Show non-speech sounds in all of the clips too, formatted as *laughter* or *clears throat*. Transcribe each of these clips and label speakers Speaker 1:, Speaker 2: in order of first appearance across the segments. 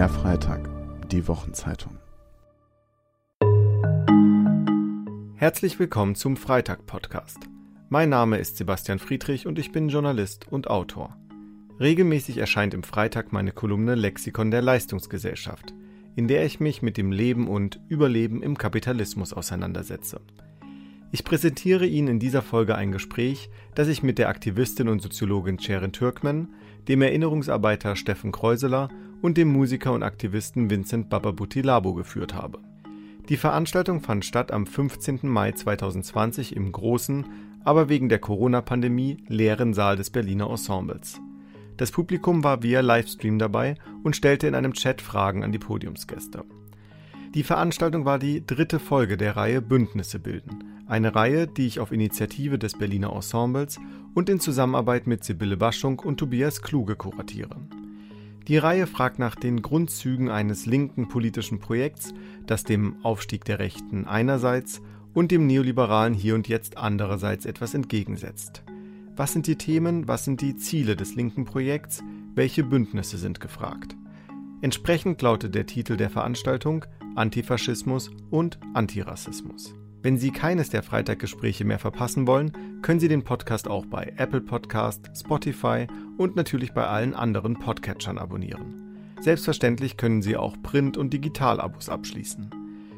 Speaker 1: Der Freitag, die Wochenzeitung.
Speaker 2: Herzlich willkommen zum Freitag-Podcast. Mein Name ist Sebastian Friedrich und ich bin Journalist und Autor. Regelmäßig erscheint im Freitag meine Kolumne Lexikon der Leistungsgesellschaft, in der ich mich mit dem Leben und Überleben im Kapitalismus auseinandersetze. Ich präsentiere Ihnen in dieser Folge ein Gespräch, das ich mit der Aktivistin und Soziologin Sharon Türkmen, dem Erinnerungsarbeiter Steffen Kreuseler und dem Musiker und Aktivisten Vincent Bababuti Labo geführt habe. Die Veranstaltung fand statt am 15. Mai 2020 im großen, aber wegen der Corona-Pandemie leeren Saal des Berliner Ensembles. Das Publikum war via Livestream dabei und stellte in einem Chat Fragen an die Podiumsgäste. Die Veranstaltung war die dritte Folge der Reihe Bündnisse bilden, eine Reihe, die ich auf Initiative des Berliner Ensembles und in Zusammenarbeit mit Sibylle Waschung und Tobias Kluge kuratiere. Die Reihe fragt nach den Grundzügen eines linken politischen Projekts, das dem Aufstieg der Rechten einerseits und dem neoliberalen Hier und Jetzt andererseits etwas entgegensetzt. Was sind die Themen, was sind die Ziele des linken Projekts, welche Bündnisse sind gefragt? Entsprechend lautet der Titel der Veranstaltung Antifaschismus und Antirassismus. Wenn Sie keines der Freitaggespräche mehr verpassen wollen, können Sie den Podcast auch bei Apple Podcast, Spotify und natürlich bei allen anderen Podcatchern abonnieren. Selbstverständlich können Sie auch Print- und Digital-Abos abschließen.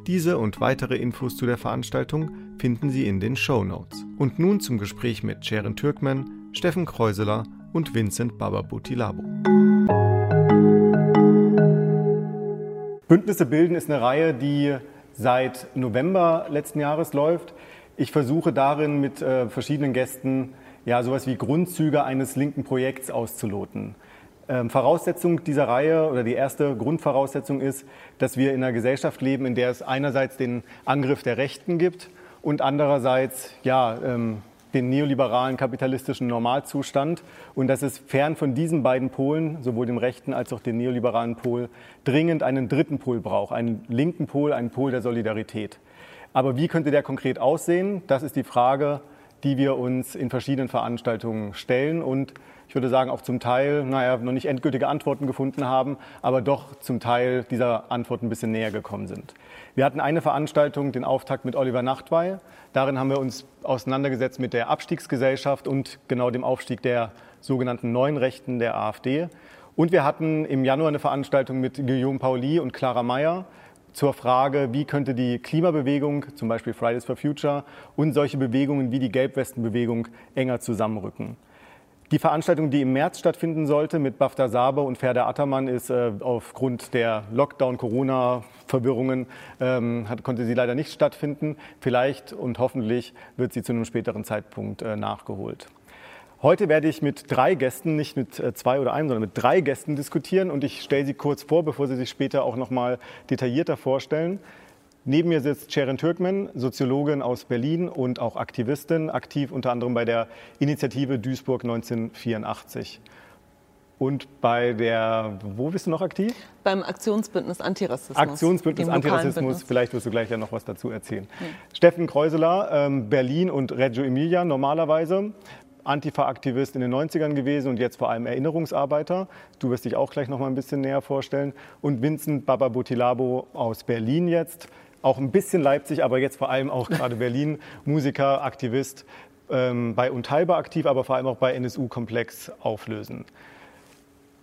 Speaker 2: Diese und weitere Infos zu der Veranstaltung finden Sie in den Show Notes. Und nun zum Gespräch mit Sharon Türkmen, Steffen Kreuseler und Vincent Bababutilabo. Bündnisse bilden ist eine Reihe, die seit November letzten Jahres läuft. Ich versuche darin mit äh, verschiedenen Gästen ja sowas wie Grundzüge eines linken Projekts auszuloten. Ähm, Voraussetzung dieser Reihe oder die erste Grundvoraussetzung ist, dass wir in einer Gesellschaft leben, in der es einerseits den Angriff der Rechten gibt und andererseits ja ähm, den neoliberalen kapitalistischen Normalzustand und dass es fern von diesen beiden Polen, sowohl dem rechten als auch dem neoliberalen Pol, dringend einen dritten Pol braucht, einen linken Pol, einen Pol der Solidarität. Aber wie könnte der konkret aussehen? Das ist die Frage, die wir uns in verschiedenen Veranstaltungen stellen und ich würde sagen, auch zum Teil, naja, noch nicht endgültige Antworten gefunden haben, aber doch zum Teil dieser Antworten ein bisschen näher gekommen sind. Wir hatten eine Veranstaltung, den Auftakt mit Oliver Nachtwey. Darin haben wir uns auseinandergesetzt mit der Abstiegsgesellschaft und genau dem Aufstieg der sogenannten neuen Rechten der AfD. Und wir hatten im Januar eine Veranstaltung mit Guillaume Pauli und Clara Meyer zur Frage, wie könnte die Klimabewegung, zum Beispiel Fridays for Future, und solche Bewegungen wie die Gelbwestenbewegung enger zusammenrücken. Die Veranstaltung, die im März stattfinden sollte mit Bafta Sabe und Ferda Attermann, ist äh, aufgrund der Lockdown-Corona-Verwirrungen, ähm, hat, konnte sie leider nicht stattfinden. Vielleicht und hoffentlich wird sie zu einem späteren Zeitpunkt äh, nachgeholt. Heute werde ich mit drei Gästen, nicht mit äh, zwei oder einem, sondern mit drei Gästen diskutieren und ich stelle sie kurz vor, bevor sie sich später auch noch mal detaillierter vorstellen. Neben mir sitzt Sharon Türkmen, Soziologin aus Berlin und auch Aktivistin, aktiv unter anderem bei der Initiative Duisburg 1984. Und bei der, wo bist du noch aktiv?
Speaker 3: Beim Aktionsbündnis Antirassismus.
Speaker 2: Aktionsbündnis Antirassismus, vielleicht wirst du gleich ja noch was dazu erzählen. Ja. Steffen Kreuseler, ähm, Berlin und Reggio Emilia normalerweise. Antifa-Aktivist in den 90ern gewesen und jetzt vor allem Erinnerungsarbeiter. Du wirst dich auch gleich noch mal ein bisschen näher vorstellen. Und Vincent Bababutilabo aus Berlin jetzt, auch ein bisschen Leipzig, aber jetzt vor allem auch gerade *laughs* Berlin, Musiker, Aktivist, ähm, bei Unteilbar aktiv, aber vor allem auch bei NSU-Komplex auflösen.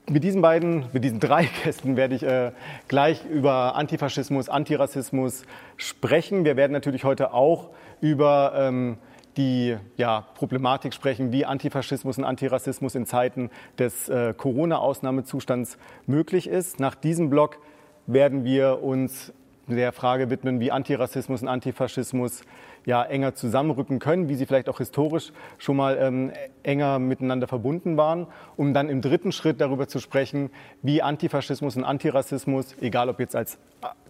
Speaker 2: Mit diesen beiden, mit diesen drei *laughs* Gästen werde ich äh, gleich über Antifaschismus, Antirassismus sprechen. Wir werden natürlich heute auch über ähm, die ja, Problematik sprechen, wie Antifaschismus und Antirassismus in Zeiten des äh, Corona-Ausnahmezustands möglich ist. Nach diesem Block werden wir uns der Frage widmen, wie Antirassismus und Antifaschismus ja enger zusammenrücken können, wie sie vielleicht auch historisch schon mal ähm, enger miteinander verbunden waren, um dann im dritten Schritt darüber zu sprechen, wie Antifaschismus und Antirassismus, egal ob jetzt als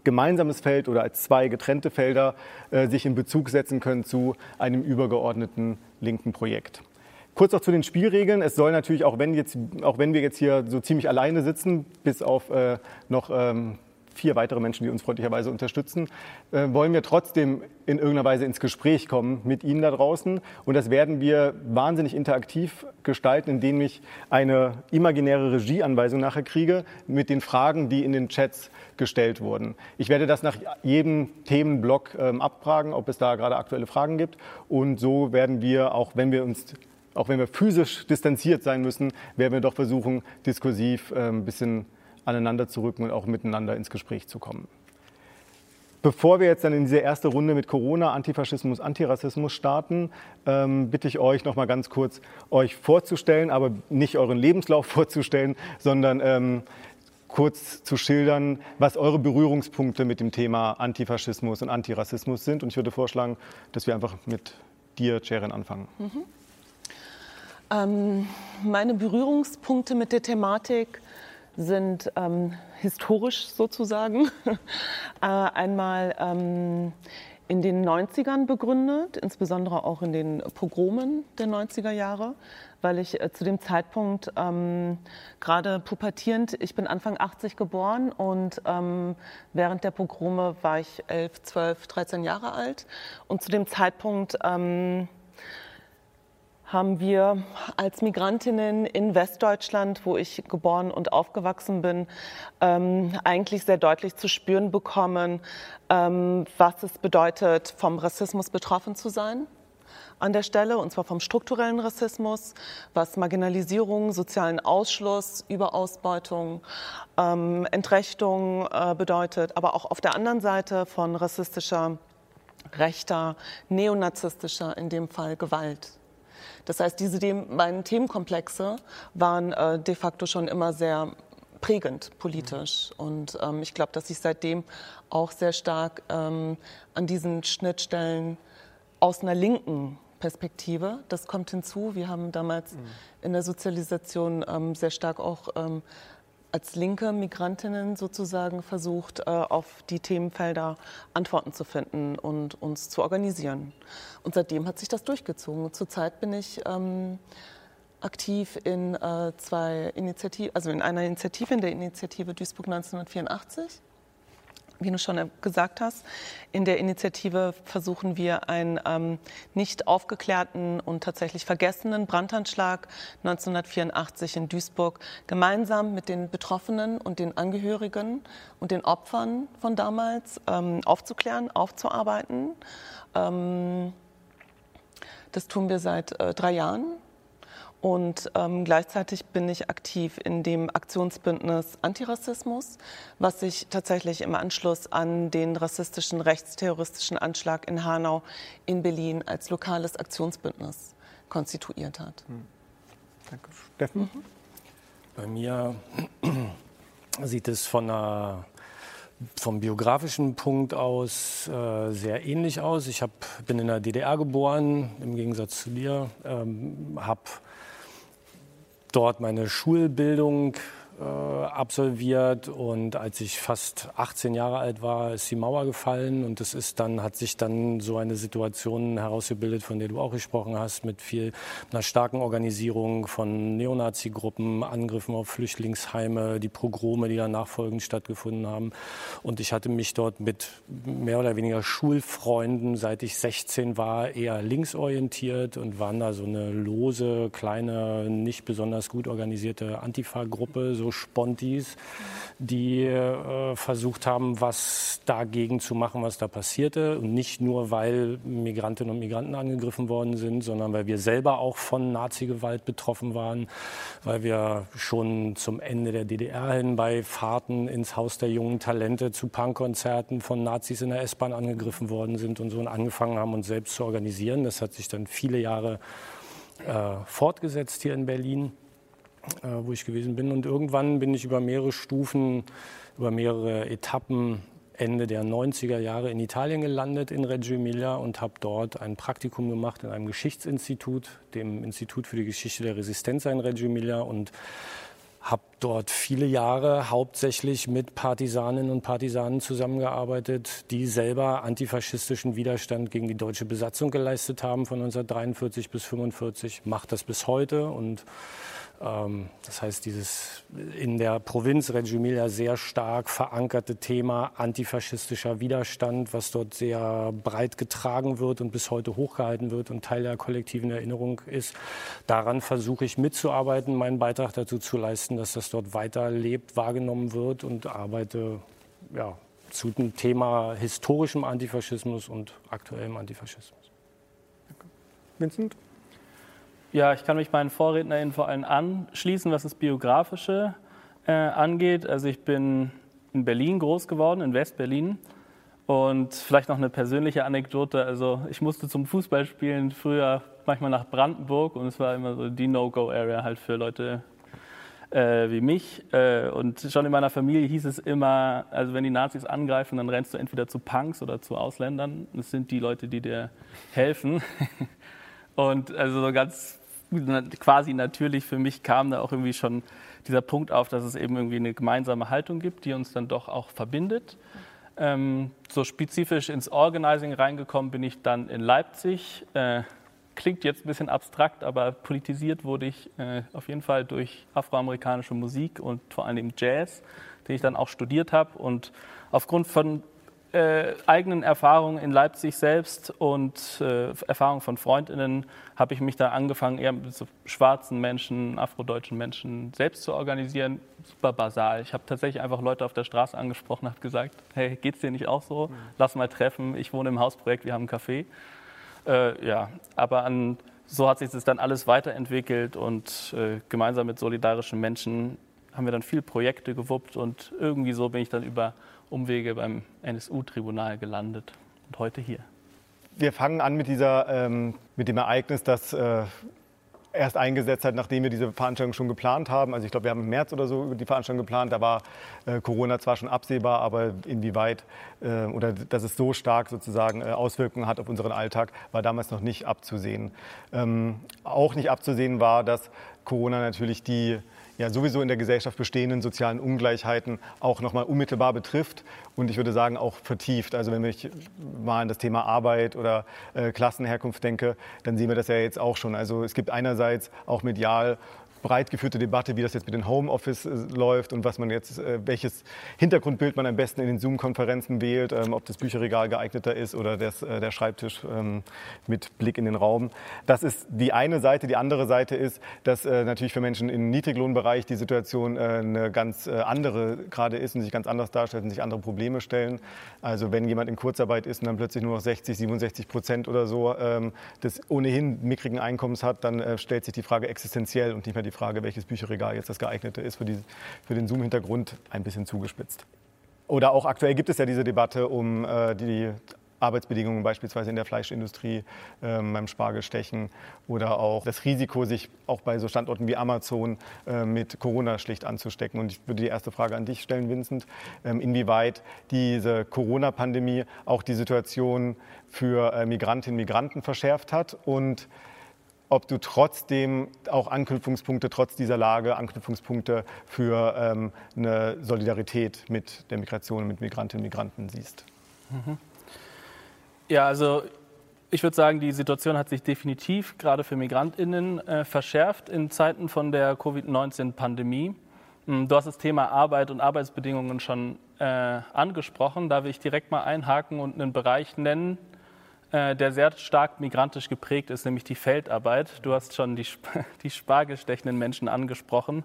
Speaker 2: gemeinsames Feld oder als zwei getrennte Felder, äh, sich in Bezug setzen können zu einem übergeordneten linken Projekt. Kurz auch zu den Spielregeln. Es soll natürlich, auch wenn, jetzt, auch wenn wir jetzt hier so ziemlich alleine sitzen, bis auf äh, noch ähm, vier weitere Menschen, die uns freundlicherweise unterstützen, äh, wollen wir trotzdem in irgendeiner Weise ins Gespräch kommen mit Ihnen da draußen. Und das werden wir wahnsinnig interaktiv gestalten, indem ich eine imaginäre Regieanweisung nachher kriege mit den Fragen, die in den Chats gestellt wurden. Ich werde das nach jedem Themenblock ähm, abfragen, ob es da gerade aktuelle Fragen gibt. Und so werden wir, auch wenn wir uns auch wenn wir physisch distanziert sein müssen, werden wir doch versuchen, diskursiv ein bisschen aneinander zu rücken und auch miteinander ins Gespräch zu kommen. Bevor wir jetzt dann in diese erste Runde mit Corona, Antifaschismus, Antirassismus starten, ähm, bitte ich euch noch mal ganz kurz euch vorzustellen, aber nicht euren Lebenslauf *laughs* vorzustellen, sondern ähm, kurz zu schildern, was eure Berührungspunkte mit dem Thema Antifaschismus und Antirassismus sind. Und ich würde vorschlagen, dass wir einfach mit dir, Jeren, anfangen. Mhm.
Speaker 3: Ähm, meine Berührungspunkte mit der Thematik sind ähm, historisch sozusagen. *laughs* äh, einmal ähm, in den 90ern begründet, insbesondere auch in den Pogromen der 90er Jahre, weil ich äh, zu dem Zeitpunkt ähm, gerade pubertierend, ich bin Anfang 80 geboren und ähm, während der Pogrome war ich 11, 12, 13 Jahre alt und zu dem Zeitpunkt ähm, haben wir als Migrantinnen in Westdeutschland, wo ich geboren und aufgewachsen bin, ähm, eigentlich sehr deutlich zu spüren bekommen, ähm, was es bedeutet, vom Rassismus betroffen zu sein an der Stelle, und zwar vom strukturellen Rassismus, was Marginalisierung, sozialen Ausschluss, Überausbeutung, ähm, Entrechtung äh, bedeutet, aber auch auf der anderen Seite von rassistischer, rechter, neonazistischer, in dem Fall Gewalt. Das heißt, diese beiden Themenkomplexe waren äh, de facto schon immer sehr prägend politisch. Und ähm, ich glaube, dass ich seitdem auch sehr stark ähm, an diesen Schnittstellen aus einer linken Perspektive, das kommt hinzu. Wir haben damals mhm. in der Sozialisation ähm, sehr stark auch ähm, als linke Migrantinnen sozusagen versucht, äh, auf die Themenfelder Antworten zu finden und uns zu organisieren. Und seitdem hat sich das durchgezogen. Zurzeit bin ich ähm, aktiv in äh, zwei Initiativen, also in einer Initiative, in der Initiative Duisburg 1984 wie du schon gesagt hast, in der Initiative versuchen wir einen ähm, nicht aufgeklärten und tatsächlich vergessenen Brandanschlag 1984 in Duisburg gemeinsam mit den Betroffenen und den Angehörigen und den Opfern von damals ähm, aufzuklären, aufzuarbeiten. Ähm, das tun wir seit äh, drei Jahren und ähm, gleichzeitig bin ich aktiv in dem Aktionsbündnis Antirassismus, was sich tatsächlich im Anschluss an den rassistischen, rechtsterroristischen Anschlag in Hanau in Berlin als lokales Aktionsbündnis konstituiert hat. Hm.
Speaker 2: Danke. Steffen? Mhm.
Speaker 4: Bei mir *clears throat* sieht es von einer vom biografischen Punkt aus äh, sehr ähnlich aus. Ich hab, bin in der DDR geboren, im Gegensatz zu dir, ähm, habe dort meine Schulbildung äh, absolviert und als ich fast 18 Jahre alt war, ist die Mauer gefallen und es ist dann hat sich dann so eine Situation herausgebildet, von der du auch gesprochen hast, mit viel einer starken Organisierung von Neonazi-Gruppen, Angriffen auf Flüchtlingsheime, die Pogrome, die dann nachfolgend stattgefunden haben. Und ich hatte mich dort mit mehr oder weniger Schulfreunden, seit ich 16 war, eher linksorientiert und waren da so eine lose, kleine, nicht besonders gut organisierte Antifa-Gruppe, so Spontis, die äh, versucht haben, was dagegen zu machen, was da passierte. Und nicht nur, weil Migrantinnen und Migranten angegriffen worden sind, sondern weil wir selber auch von Nazi-Gewalt betroffen waren, weil wir schon zum Ende der DDR hin bei Fahrten ins Haus der jungen Talente zu Punkkonzerten von Nazis in der S-Bahn angegriffen worden sind und so und angefangen haben, uns selbst zu organisieren. Das hat sich dann viele Jahre äh, fortgesetzt hier in Berlin wo ich gewesen bin. Und irgendwann bin ich über mehrere Stufen, über mehrere Etappen Ende der 90er Jahre in Italien gelandet, in Reggio Emilia, und habe dort ein Praktikum gemacht in einem Geschichtsinstitut, dem Institut für die Geschichte der Resistenz in Reggio Emilia, und habe dort viele Jahre hauptsächlich mit Partisaninnen und Partisanen zusammengearbeitet, die selber antifaschistischen Widerstand gegen die deutsche Besatzung geleistet haben von 1943 bis 1945, macht das bis heute und das heißt, dieses in der Provinz Reggio Emilia sehr stark verankerte Thema antifaschistischer Widerstand, was dort sehr breit getragen wird und bis heute hochgehalten wird und Teil der kollektiven Erinnerung ist, daran versuche ich mitzuarbeiten, meinen Beitrag dazu zu leisten, dass das dort weiter lebt, wahrgenommen wird und arbeite ja, zu dem Thema historischem Antifaschismus und aktuellem Antifaschismus.
Speaker 2: Vincent?
Speaker 5: Ja, ich kann mich meinen VorrednerInnen vor allem anschließen, was das Biografische äh, angeht. Also ich bin in Berlin groß geworden, in West-Berlin. Und vielleicht noch eine persönliche Anekdote. Also ich musste zum Fußballspielen früher manchmal nach Brandenburg und es war immer so die No-Go-Area halt für Leute äh, wie mich. Äh, und schon in meiner Familie hieß es immer, also wenn die Nazis angreifen, dann rennst du entweder zu Punks oder zu Ausländern. Das sind die Leute, die dir helfen. *laughs* Und also so ganz quasi natürlich für mich kam da auch irgendwie schon dieser Punkt auf, dass es eben irgendwie eine gemeinsame Haltung gibt, die uns dann doch auch verbindet. Ähm, so spezifisch ins Organizing reingekommen bin ich dann in Leipzig. Äh, klingt jetzt ein bisschen abstrakt, aber politisiert wurde ich äh, auf jeden Fall durch afroamerikanische Musik und vor allem Jazz, den ich dann auch studiert habe. Und aufgrund von äh, eigenen Erfahrungen in Leipzig selbst und äh, Erfahrungen von Freundinnen habe ich mich da angefangen, eher mit so schwarzen Menschen, afrodeutschen Menschen selbst zu organisieren. Super basal. Ich habe tatsächlich einfach Leute auf der Straße angesprochen, habe gesagt, hey, geht's dir nicht auch so? Mhm. Lass mal treffen. Ich wohne im Hausprojekt, wir haben einen Café. Äh, ja, aber an, so hat sich das dann alles weiterentwickelt und äh, gemeinsam mit solidarischen Menschen haben wir dann viele Projekte gewuppt und irgendwie so bin ich dann über Umwege beim NSU-Tribunal gelandet und heute hier.
Speaker 2: Wir fangen an mit, dieser, ähm, mit dem Ereignis, das äh, erst eingesetzt hat, nachdem wir diese Veranstaltung schon geplant haben. Also ich glaube, wir haben im März oder so die Veranstaltung geplant. Da war äh, Corona zwar schon absehbar, aber inwieweit äh, oder dass es so stark sozusagen äh, Auswirkungen hat auf unseren Alltag, war damals noch nicht abzusehen. Ähm, auch nicht abzusehen war, dass Corona natürlich die ja sowieso in der Gesellschaft bestehenden sozialen Ungleichheiten auch nochmal unmittelbar betrifft und ich würde sagen auch vertieft. Also wenn ich mal an das Thema Arbeit oder äh, Klassenherkunft denke, dann sehen wir das ja jetzt auch schon. Also es gibt einerseits auch medial breit geführte Debatte, wie das jetzt mit den Homeoffice äh, läuft und was man jetzt, äh, welches Hintergrundbild man am besten in den Zoom-Konferenzen wählt, ähm, ob das Bücherregal geeigneter ist oder das, äh, der Schreibtisch ähm, mit Blick in den Raum. Das ist die eine Seite. Die andere Seite ist, dass natürlich für Menschen im Niedriglohnbereich die Situation eine ganz andere gerade ist und sich ganz anders darstellt und sich andere Probleme stellen. Also wenn jemand in Kurzarbeit ist und dann plötzlich nur noch 60, 67 Prozent oder so ähm, des ohnehin mickrigen Einkommens hat, dann stellt sich die Frage existenziell und nicht mehr die die Frage, welches Bücherregal jetzt das geeignete ist für, die, für den Zoom-Hintergrund, ein bisschen zugespitzt. Oder auch aktuell gibt es ja diese Debatte um äh, die Arbeitsbedingungen beispielsweise in der Fleischindustrie, äh, beim Spargelstechen oder auch das Risiko, sich auch bei so Standorten wie Amazon äh, mit Corona schlicht anzustecken. Und ich würde die erste Frage an dich stellen, Vincent, ähm, inwieweit diese Corona-Pandemie auch die Situation für äh, Migrantinnen und Migranten verschärft hat und ob du trotzdem auch Anknüpfungspunkte, trotz dieser Lage, Anknüpfungspunkte für ähm, eine Solidarität mit der Migration, mit Migrantinnen und Migranten siehst. Mhm.
Speaker 5: Ja, also ich würde sagen, die Situation hat sich definitiv gerade für Migrantinnen äh, verschärft in Zeiten von der Covid-19-Pandemie. Hm, du hast das Thema Arbeit und Arbeitsbedingungen schon äh, angesprochen. Da will ich direkt mal einhaken und einen Bereich nennen, der sehr stark migrantisch geprägt ist, nämlich die Feldarbeit. Du hast schon die, *laughs* die spargelstechenden Menschen angesprochen.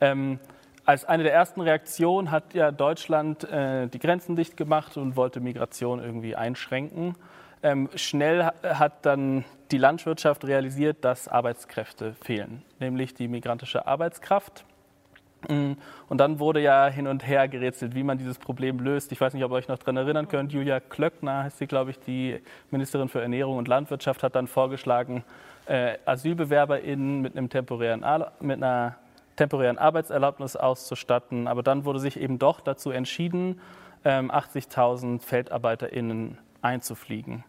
Speaker 5: Ähm, als eine der ersten Reaktionen hat ja Deutschland äh, die Grenzen dicht gemacht und wollte Migration irgendwie einschränken. Ähm, schnell hat dann die Landwirtschaft realisiert, dass Arbeitskräfte fehlen, nämlich die migrantische Arbeitskraft. Mm, und dann wurde ja hin und her gerätselt, wie man dieses Problem löst. Ich weiß nicht, ob ihr euch noch daran erinnern könnt. Julia Klöckner heißt sie, glaube ich, die Ministerin für Ernährung und Landwirtschaft, hat dann vorgeschlagen, äh, AsylbewerberInnen mit, einem temporären, mit einer temporären Arbeitserlaubnis auszustatten. Aber dann wurde sich eben doch dazu entschieden, ähm, 80.000 FeldarbeiterInnen einzufliegen.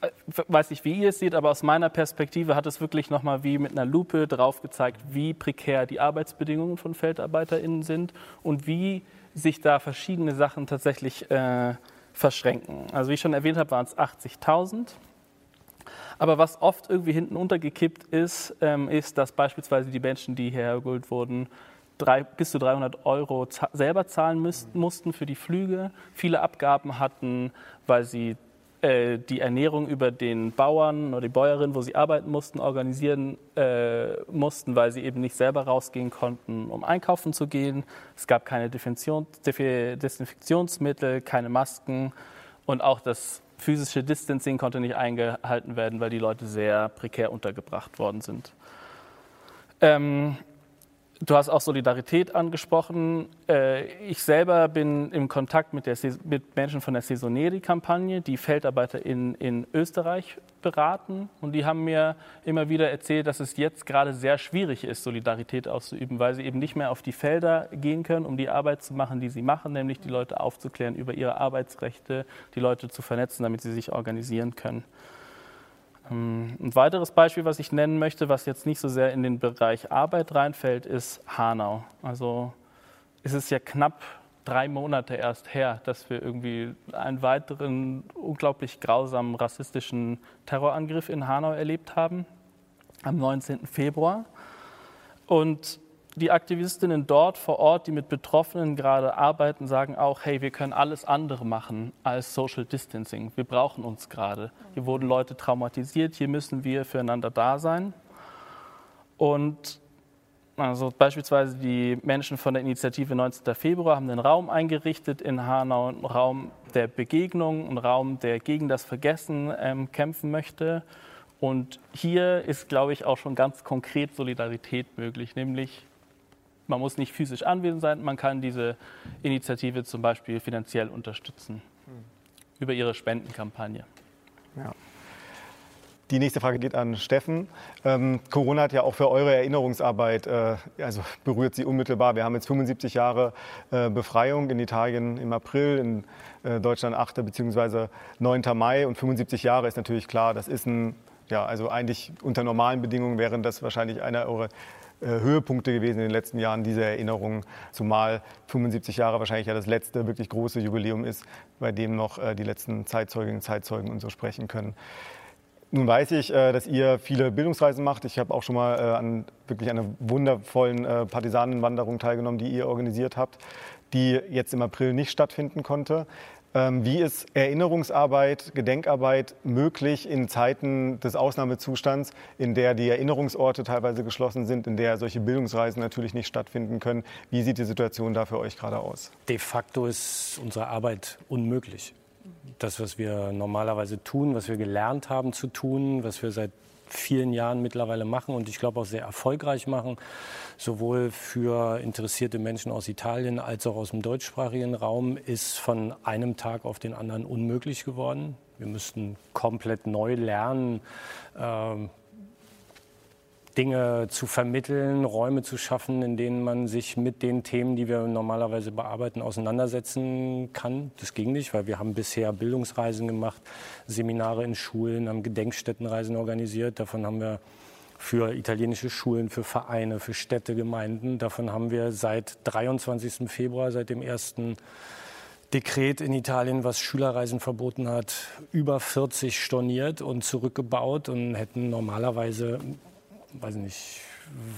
Speaker 5: Äh, weiß nicht, wie ihr es seht, aber aus meiner Perspektive hat es wirklich nochmal wie mit einer Lupe drauf gezeigt, wie prekär die Arbeitsbedingungen von FeldarbeiterInnen sind und wie sich da verschiedene Sachen tatsächlich äh, verschränken. Also wie ich schon erwähnt habe, waren es 80.000. Aber was oft irgendwie hinten untergekippt ist, ähm, ist, dass beispielsweise die Menschen, die hergeholt wurden, drei, bis zu 300 Euro selber zahlen müssten, mussten für die Flüge, viele Abgaben hatten, weil sie äh, die Ernährung über den Bauern oder die Bäuerin, wo sie arbeiten mussten, organisieren äh, mussten, weil sie eben nicht selber rausgehen konnten, um einkaufen zu gehen. Es gab keine Desinfektionsmittel, keine Masken und auch das physische Distancing konnte nicht eingehalten werden, weil die Leute sehr prekär untergebracht worden sind. Ähm, Du hast auch Solidarität angesprochen. Äh, ich selber bin im Kontakt mit, der, mit Menschen von der Saisoneri-Kampagne, die Feldarbeiter in, in Österreich beraten. Und die haben mir immer wieder erzählt, dass es jetzt gerade sehr schwierig ist, Solidarität auszuüben, weil sie eben nicht mehr auf die Felder gehen können, um die Arbeit zu machen, die sie machen, nämlich die Leute aufzuklären über ihre Arbeitsrechte, die Leute zu vernetzen, damit sie sich organisieren können. Ähm, ein weiteres Beispiel, was ich nennen möchte, was jetzt nicht so sehr in den Bereich Arbeit reinfällt, ist Hanau. Also es ist ja knapp drei Monate erst her, dass wir irgendwie einen weiteren unglaublich grausamen rassistischen Terrorangriff in Hanau erlebt haben, am 19. Februar. Und die Aktivistinnen dort vor Ort, die mit Betroffenen gerade arbeiten, sagen auch, hey, wir können alles andere machen als Social Distancing. Wir brauchen uns gerade. Hier wurden Leute traumatisiert, hier müssen wir füreinander da sein. Und also beispielsweise die Menschen von der Initiative 19. Februar haben einen Raum eingerichtet in Hanau, einen Raum der Begegnung, einen Raum, der gegen das Vergessen ähm, kämpfen möchte. Und hier ist, glaube ich, auch schon ganz konkret Solidarität möglich, nämlich man muss nicht physisch anwesend sein, man kann diese Initiative zum Beispiel finanziell unterstützen über ihre Spendenkampagne.
Speaker 2: Ja. Die nächste Frage geht an Steffen. Ähm, Corona hat ja auch für eure Erinnerungsarbeit, äh, also berührt sie unmittelbar. Wir haben jetzt 75 Jahre äh, Befreiung in Italien im April, in äh, Deutschland 8. bzw. 9. Mai und 75 Jahre ist natürlich klar, das ist ein, ja, also eigentlich unter normalen Bedingungen wären das wahrscheinlich einer eurer Höhepunkte gewesen in den letzten Jahren, diese Erinnerungen, zumal 75 Jahre wahrscheinlich ja das letzte wirklich große Jubiläum ist, bei dem noch äh, die letzten Zeitzeuginnen und Zeitzeugen und so sprechen können. Nun weiß ich, äh, dass ihr viele Bildungsreisen macht. Ich habe auch schon mal an wirklich einer wundervollen Partisanenwanderung teilgenommen, die ihr organisiert habt, die jetzt im April nicht stattfinden konnte. Ähm, wie ist Erinnerungsarbeit, Gedenkarbeit möglich in Zeiten des Ausnahmezustands, in der die Erinnerungsorte teilweise geschlossen sind, in der solche Bildungsreisen natürlich nicht stattfinden können? Wie sieht die Situation da für euch gerade aus?
Speaker 4: De facto ist unsere Arbeit unmöglich. Das, was wir normalerweise tun, was wir gelernt haben zu tun, was wir seit vielen Jahren mittlerweile machen und ich glaube auch sehr erfolgreich machen, sowohl für interessierte Menschen aus Italien als auch aus dem deutschsprachigen Raum, ist von einem Tag auf den anderen unmöglich geworden. Wir müssten komplett neu lernen, äh, Dinge zu vermitteln, Räume zu schaffen, in denen man sich mit den Themen, die wir normalerweise bearbeiten, auseinandersetzen kann. Das ging nicht, weil wir haben bisher Bildungsreisen gemacht, Seminare in Schulen, haben Gedenkstättenreisen organisiert. Davon haben wir für italienische Schulen, für Vereine, für Städte, Gemeinden. Davon haben wir seit 23. Februar, seit dem ersten Dekret in Italien, was Schülerreisen verboten hat, über 40 storniert und zurückgebaut und hätten normalerweise weiß nicht,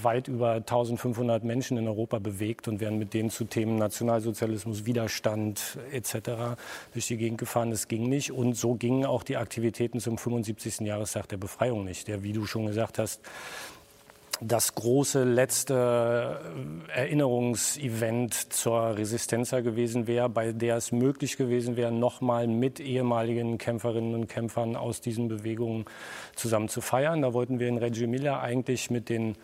Speaker 4: weit über 1500 Menschen in Europa bewegt und werden mit denen zu Themen Nationalsozialismus, Widerstand etc. durch die Gegend gefahren. Das ging nicht. Und so gingen auch die Aktivitäten zum 75. Jahrestag der Befreiung nicht, der, wie du schon gesagt hast, das große letzte äh, Erinnerungsevent zur Resistenza gewesen wäre, bei der es möglich gewesen wäre, nochmal mit ehemaligen Kämpferinnen und Kämpfern aus diesen Bewegungen zusammen zu feiern. Da wollten wir in Reggio Emilia eigentlich mit den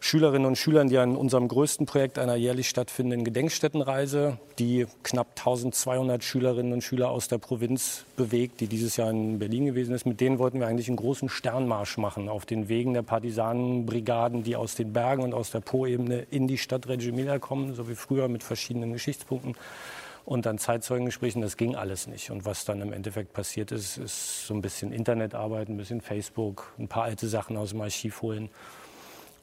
Speaker 4: Schülerinnen und Schülern, die an unserem größten Projekt einer jährlich stattfindenden Gedenkstättenreise, die knapp 1200 Schülerinnen und Schüler aus der Provinz bewegt, die dieses Jahr in Berlin gewesen ist, mit denen wollten wir eigentlich einen großen Sternmarsch machen auf den Wegen der Partisanenbrigaden Soldaten, die aus den Bergen und aus der Po-Ebene in die Stadt Reggio Emilia kommen, so wie früher mit verschiedenen Geschichtspunkten. und dann Zeitzeugengesprächen. Das ging alles nicht. Und was dann im Endeffekt passiert ist, ist so ein bisschen Internetarbeit, ein bisschen Facebook, ein paar alte Sachen aus dem Archiv holen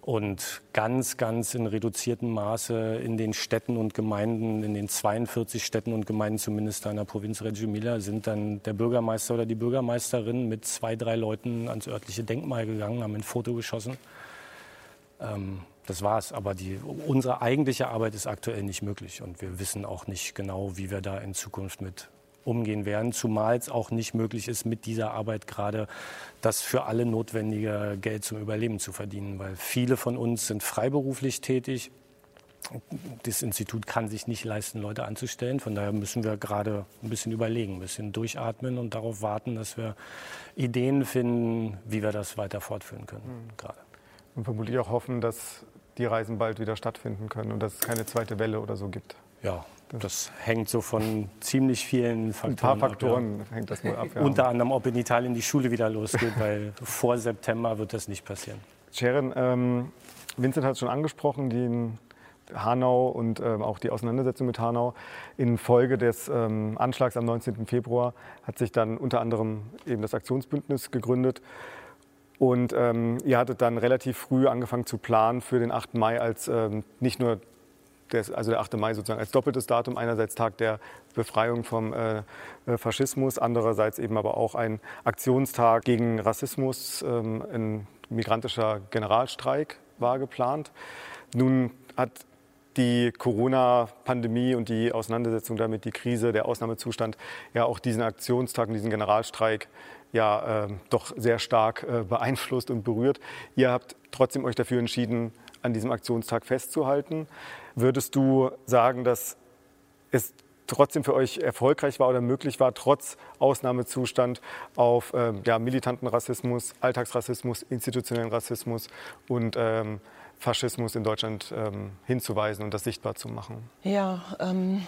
Speaker 4: und ganz, ganz in reduziertem Maße in den Städten und Gemeinden, in den 42 Städten und Gemeinden zumindest in der Provinz Reggio Emilia, sind dann der Bürgermeister oder die Bürgermeisterin mit zwei, drei Leuten ans örtliche Denkmal gegangen, haben ein Foto geschossen. Ähm, das war's. Aber die, unsere eigentliche Arbeit ist aktuell nicht möglich und wir wissen auch nicht genau, wie wir da in Zukunft mit umgehen werden, zumal es auch nicht möglich ist, mit dieser Arbeit gerade das für alle notwendige Geld zum Überleben zu verdienen, weil viele von uns sind freiberuflich tätig. Das Institut kann sich nicht leisten, Leute anzustellen. Von daher müssen wir gerade ein bisschen überlegen, ein bisschen durchatmen und darauf warten, dass wir Ideen finden, wie wir das weiter fortführen können. Mhm. Gerade.
Speaker 2: Und vermutlich auch hoffen, dass die Reisen bald wieder stattfinden können und dass es keine zweite Welle oder so gibt.
Speaker 4: Ja, das hängt so von ziemlich vielen Faktoren
Speaker 2: Ein paar Faktoren
Speaker 4: ab,
Speaker 2: ja. hängt das mal ab.
Speaker 4: Ja. Unter anderem, ob in Italien die Schule wieder losgeht, *laughs* weil vor September wird das nicht passieren.
Speaker 2: Sharon, ähm, Vincent hat es schon angesprochen, die Hanau und ähm, auch die Auseinandersetzung mit Hanau. Infolge des ähm, Anschlags am 19. Februar hat sich dann unter anderem eben das Aktionsbündnis gegründet. Und ähm, ihr hattet dann relativ früh angefangen zu planen für den 8. Mai als ähm, nicht nur des, also der 8. Mai sozusagen als doppeltes Datum, einerseits Tag der Befreiung vom äh, äh, Faschismus, andererseits eben aber auch ein Aktionstag gegen Rassismus, ähm, ein migrantischer Generalstreik war geplant. Nun hat die Corona-Pandemie und die Auseinandersetzung damit, die Krise, der Ausnahmezustand, ja auch diesen Aktionstag und diesen Generalstreik ja äh, doch sehr stark äh, beeinflusst und berührt. Ihr habt trotzdem euch dafür entschieden, an diesem Aktionstag festzuhalten. Würdest du sagen, dass es trotzdem für euch erfolgreich war oder möglich war, trotz Ausnahmezustand auf ähm, ja, militanten Rassismus, Alltagsrassismus, institutionellen Rassismus und ähm, Faschismus in Deutschland ähm, hinzuweisen und das sichtbar zu machen?
Speaker 3: Ja, ähm,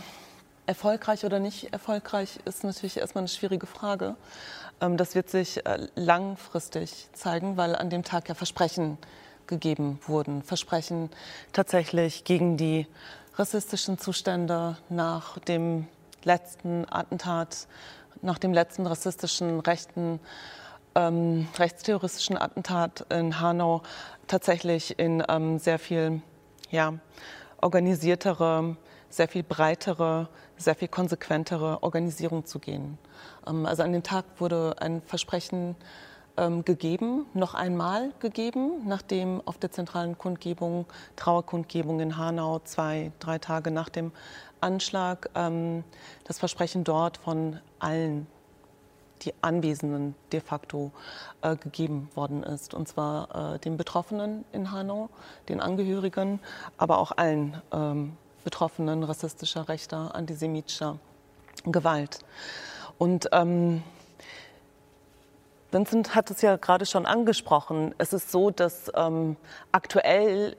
Speaker 3: erfolgreich oder nicht erfolgreich ist natürlich erstmal eine schwierige Frage. Ähm, das wird sich äh, langfristig zeigen, weil an dem Tag ja Versprechen gegeben wurden. Versprechen tatsächlich gegen die rassistischen Zustände nach dem letzten Attentat, nach dem letzten rassistischen, rechten, ähm, rechtsterroristischen Attentat in Hanau tatsächlich in ähm, sehr viel ja, organisiertere, sehr viel breitere, sehr viel konsequentere Organisierung zu gehen. Ähm, also an dem Tag wurde ein Versprechen ähm, gegeben, noch einmal gegeben, nachdem auf der zentralen Kundgebung, Trauerkundgebung in Hanau, zwei, drei Tage nach dem Anschlag, ähm, das Versprechen dort von allen die Anwesenden de facto äh, gegeben worden ist. Und zwar äh, den Betroffenen in Hanau, den Angehörigen, aber auch allen Betroffenen rassistischer, rechter, antisemitischer Gewalt. Und ähm, Vincent hat es ja gerade schon angesprochen. Es ist so, dass ähm, aktuell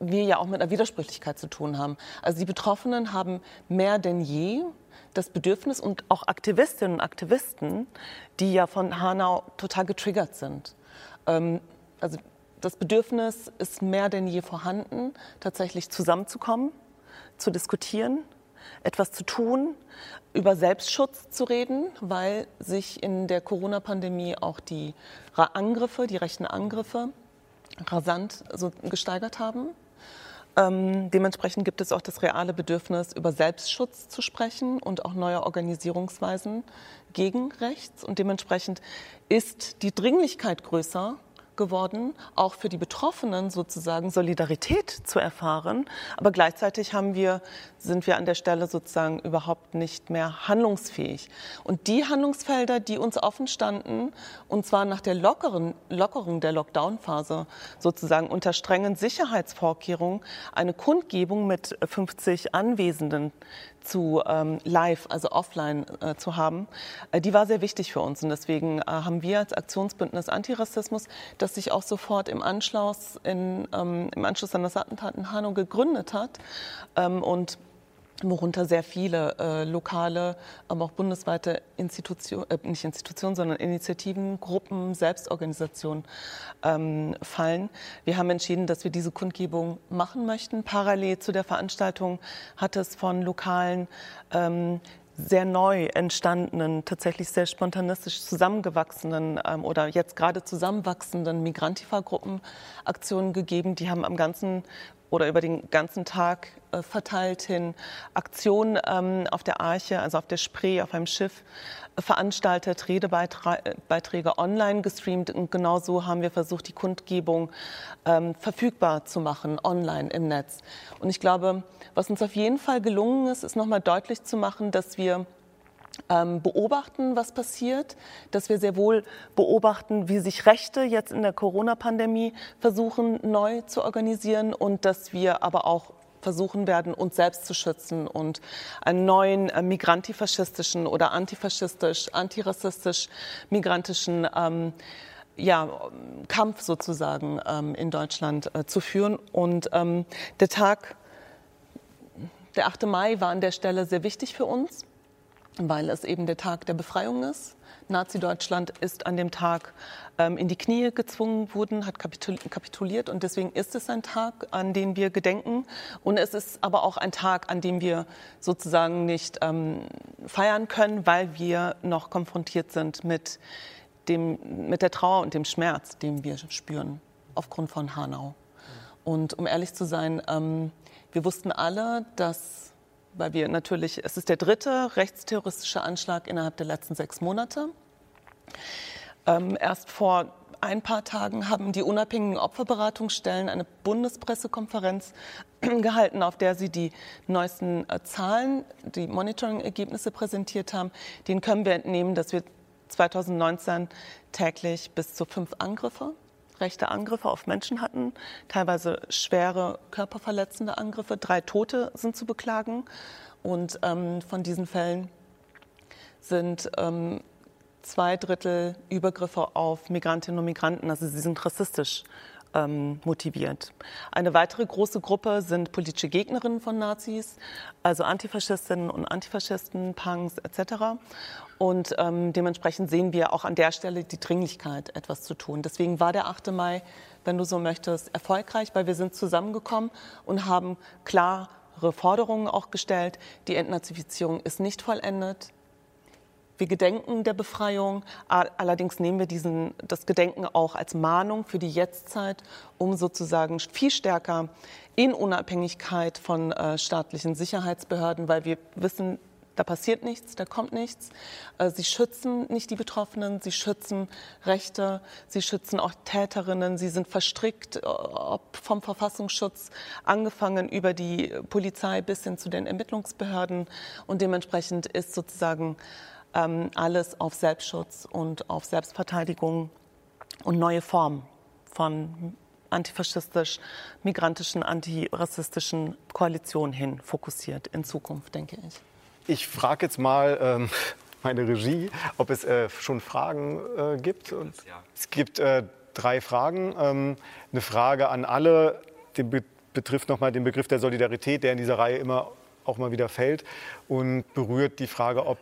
Speaker 3: wir ja auch mit einer Widersprüchlichkeit zu tun haben. Also die Betroffenen haben mehr denn je das Bedürfnis und auch Aktivistinnen und Aktivisten, die ja von Hanau total getriggert sind. Ähm, also das Bedürfnis ist mehr denn je vorhanden, tatsächlich zusammenzukommen, zu diskutieren, etwas zu tun, über Selbstschutz zu reden, weil sich in der Corona-Pandemie auch die Angriffe, die rechten Angriffe rasant so gesteigert haben. Ähm, dementsprechend gibt es auch das reale Bedürfnis, über Selbstschutz zu sprechen und auch neue Organisierungsweisen gegen rechts. Und dementsprechend ist die Dringlichkeit größer, geworden, auch für die Betroffenen sozusagen Solidarität zu erfahren. Aber gleichzeitig haben wir, sind wir an der Stelle sozusagen überhaupt nicht mehr handlungsfähig. Und die Handlungsfelder, die uns offen standen, und zwar nach der lockeren, Lockerung der Lockdown-Phase, sozusagen unter strengen Sicherheitsvorkehrungen, eine Kundgebung mit 50 Anwesenden zu ähm, live, also offline äh, zu haben, äh, die war sehr wichtig für uns. Und deswegen äh, haben wir als Aktionsbündnis Antirassismus, das sich auch sofort im Anschluss, in, ähm, im Anschluss an das Attentat in Hanau gegründet hat ähm, und worunter sehr viele äh, lokale, aber auch bundesweite Institutionen, äh, nicht Institutionen, sondern Initiativen, Gruppen, Selbstorganisationen ähm, fallen. Wir haben entschieden, dass wir diese Kundgebung machen möchten. Parallel zu der Veranstaltung hat es von lokalen ähm, sehr neu entstandenen, tatsächlich sehr spontanistisch zusammengewachsenen ähm, oder jetzt gerade zusammenwachsenden Migrantifa-Gruppen Aktionen gegeben. Die haben am ganzen oder über den ganzen Tag äh, verteilt hin Aktionen ähm, auf der Arche, also auf der Spree, auf einem Schiff äh, veranstaltet, Redebeiträge online gestreamt. Und genauso haben wir versucht, die Kundgebung ähm, verfügbar zu machen, online im Netz. Und ich glaube, was uns auf jeden Fall gelungen ist, ist nochmal deutlich zu machen, dass wir beobachten, was passiert, dass wir sehr wohl beobachten, wie sich Rechte jetzt in der Corona-Pandemie versuchen neu zu organisieren und dass wir aber auch versuchen werden, uns selbst zu schützen und einen neuen äh, migrantifaschistischen oder antifaschistisch, antirassistisch migrantischen ähm, ja, Kampf sozusagen ähm, in Deutschland äh, zu führen. Und ähm, der Tag, der 8. Mai, war an der Stelle sehr wichtig für uns weil es eben der Tag der Befreiung ist. Nazi-Deutschland ist an dem Tag ähm, in die Knie gezwungen worden, hat kapituliert und deswegen ist es ein Tag, an dem wir gedenken. Und es ist aber auch ein Tag, an dem wir sozusagen nicht ähm, feiern können, weil wir noch konfrontiert sind mit, dem, mit der Trauer und dem Schmerz, den wir spüren aufgrund von Hanau. Und um ehrlich zu sein, ähm, wir wussten alle, dass weil wir natürlich, es ist der dritte rechtsterroristische Anschlag innerhalb der letzten sechs Monate. Ähm, erst vor ein paar Tagen haben die unabhängigen Opferberatungsstellen eine Bundespressekonferenz *clears throat* gehalten, auf der sie die neuesten äh, Zahlen, die Monitoring-Ergebnisse präsentiert haben. Den können wir entnehmen, dass wir 2019 täglich bis zu fünf Angriffe rechte Angriffe auf Menschen hatten, teilweise schwere körperverletzende Angriffe. Drei Tote sind zu beklagen. Und ähm, von diesen Fällen sind ähm, zwei Drittel Übergriffe auf Migrantinnen und Migranten. Also sie sind rassistisch ähm, motiviert. Eine weitere große Gruppe sind politische Gegnerinnen von Nazis, also Antifaschistinnen und Antifaschisten, Punks etc. Und ähm, dementsprechend sehen wir auch an der Stelle die Dringlichkeit, etwas zu tun. Deswegen war der 8. Mai, wenn du so möchtest, erfolgreich, weil wir sind zusammengekommen und haben klare Forderungen auch gestellt. Die Entnazifizierung ist nicht vollendet. Wir gedenken der Befreiung, allerdings nehmen wir diesen, das Gedenken auch als Mahnung für die Jetztzeit, um sozusagen viel stärker in Unabhängigkeit von äh, staatlichen Sicherheitsbehörden, weil wir wissen, da passiert nichts, da kommt nichts. Äh, sie schützen nicht die Betroffenen, sie schützen Rechte, sie schützen auch Täterinnen, sie sind verstrickt, äh, ob vom Verfassungsschutz angefangen über die Polizei bis hin zu den Ermittlungsbehörden. Und dementsprechend ist sozusagen ähm, alles auf Selbstschutz und auf Selbstverteidigung und neue Formen von antifaschistisch, migrantischen, antirassistischen Koalitionen hin fokussiert in Zukunft, denke ich.
Speaker 2: Ich frage jetzt mal ähm, meine Regie, ob es äh, schon Fragen äh, gibt. Und es gibt äh, drei Fragen. Ähm, eine Frage an alle, die be betrifft nochmal den Begriff der Solidarität, der in dieser Reihe immer auch mal wieder fällt und berührt die Frage, ob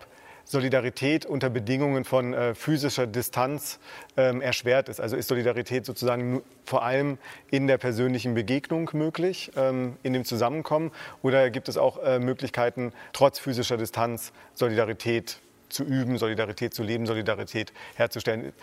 Speaker 2: Solidarität unter Bedingungen von äh, physischer Distanz ähm, erschwert ist. Also ist Solidarität sozusagen vor allem in der persönlichen Begegnung möglich, ähm, in dem Zusammenkommen? Oder gibt es auch äh, Möglichkeiten, trotz physischer Distanz Solidarität zu üben, Solidarität zu leben, Solidarität herzustellen?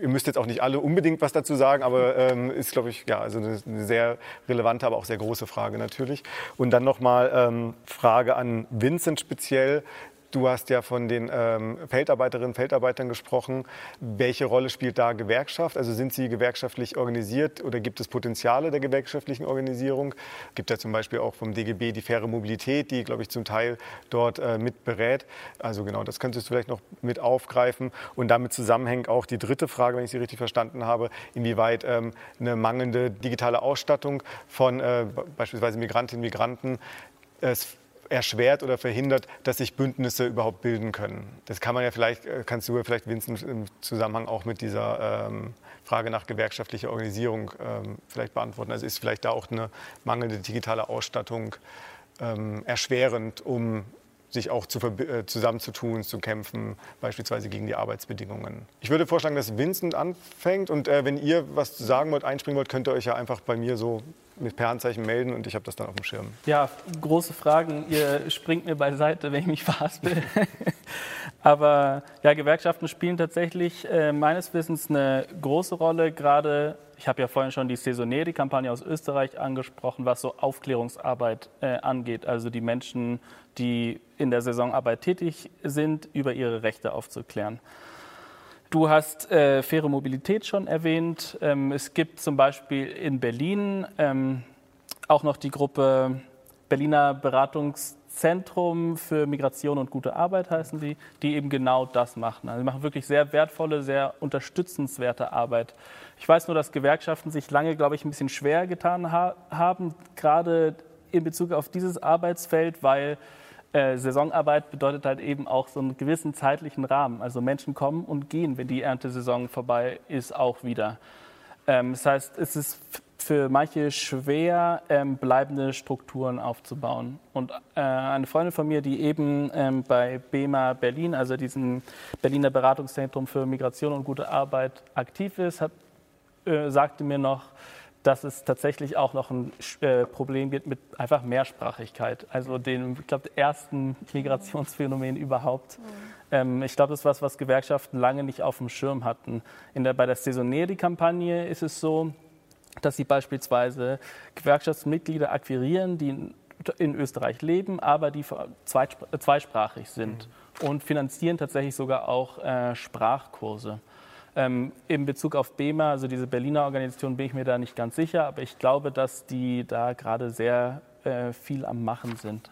Speaker 2: Ihr müsst jetzt auch nicht alle unbedingt was dazu sagen, aber ähm, ist, glaube ich, ja, also eine, eine, sehr relevante, aber auch sehr große Frage natürlich. Und dann nochmal ähm, Frage an Vincent speziell. Du hast ja von den ähm, Feldarbeiterinnen und Feldarbeitern gesprochen. Welche Rolle spielt da Gewerkschaft? Also sind sie gewerkschaftlich organisiert oder gibt es Potenziale der gewerkschaftlichen Organisierung? Es gibt ja zum Beispiel auch vom DGB die faire Mobilität, die, glaube ich, zum Teil dort äh, mit berät. Also genau, das könntest du vielleicht noch mit aufgreifen. Und damit zusammenhängt auch die dritte Frage, wenn ich sie richtig verstanden habe, inwieweit ähm, eine mangelnde digitale Ausstattung von äh, beispielsweise Migrantinnen und Migranten es erschwert oder verhindert, dass sich Bündnisse überhaupt bilden können. Das kann man ja vielleicht, äh, kannst du ja vielleicht, Vincent, im Zusammenhang auch mit dieser ähm, Frage nach gewerkschaftlicher Organisierung ähm, vielleicht beantworten. Also ist vielleicht da auch eine mangelnde digitale Ausstattung ähm, erschwerend, um sich auch zu, äh, zusammenzutun, zu kämpfen, beispielsweise gegen die Arbeitsbedingungen. Ich würde vorschlagen, dass Vincent anfängt und äh, wenn ihr was sagen wollt, einspringen wollt, könnt ihr euch ja einfach bei mir so per Handzeichen melden und ich habe das dann auf dem Schirm.
Speaker 5: Ja, große Fragen. Ihr springt mir beiseite, wenn ich mich verhaspel. *laughs* Aber ja, Gewerkschaften spielen tatsächlich äh, meines Wissens eine große Rolle, gerade ich habe ja vorhin schon die Saisonnieri-Kampagne aus Österreich angesprochen, was so Aufklärungsarbeit äh, angeht. Also die Menschen, die in der Saisonarbeit tätig sind, über ihre Rechte aufzuklären. Du hast äh, faire Mobilität schon erwähnt. Ähm, es gibt zum Beispiel in Berlin ähm, auch noch die Gruppe Berliner Beratungszentrum für Migration und gute Arbeit heißen die, die eben genau das machen. Also sie machen wirklich sehr wertvolle, sehr unterstützenswerte Arbeit ich weiß nur, dass Gewerkschaften sich lange, glaube ich, ein bisschen schwer getan ha haben, gerade in Bezug auf dieses Arbeitsfeld, weil äh, Saisonarbeit bedeutet halt eben auch so einen gewissen zeitlichen Rahmen. Also Menschen kommen und gehen, wenn die Erntesaison vorbei ist, auch wieder. Ähm, das heißt, es ist für manche schwer, ähm, bleibende Strukturen aufzubauen. Und äh, eine Freundin von mir, die eben ähm, bei BEMA Berlin, also diesem Berliner Beratungszentrum für Migration und gute Arbeit, aktiv ist, hat äh, sagte mir noch, dass es tatsächlich auch noch ein äh, Problem gibt mit einfach Mehrsprachigkeit, also dem, ich glaube, ersten Migrationsphänomen überhaupt. Mhm. Ähm, ich glaube, das ist was, was Gewerkschaften lange nicht auf dem Schirm hatten. In der, bei der Saisonnieri-Kampagne ist es so, dass sie beispielsweise Gewerkschaftsmitglieder akquirieren, die in, in Österreich leben, aber die zweisprachig sind mhm. und finanzieren tatsächlich sogar auch äh, Sprachkurse. Ähm, in Bezug auf BEMA, also diese Berliner Organisation, bin ich mir da nicht ganz sicher, aber ich glaube, dass die da gerade sehr äh, viel am Machen sind.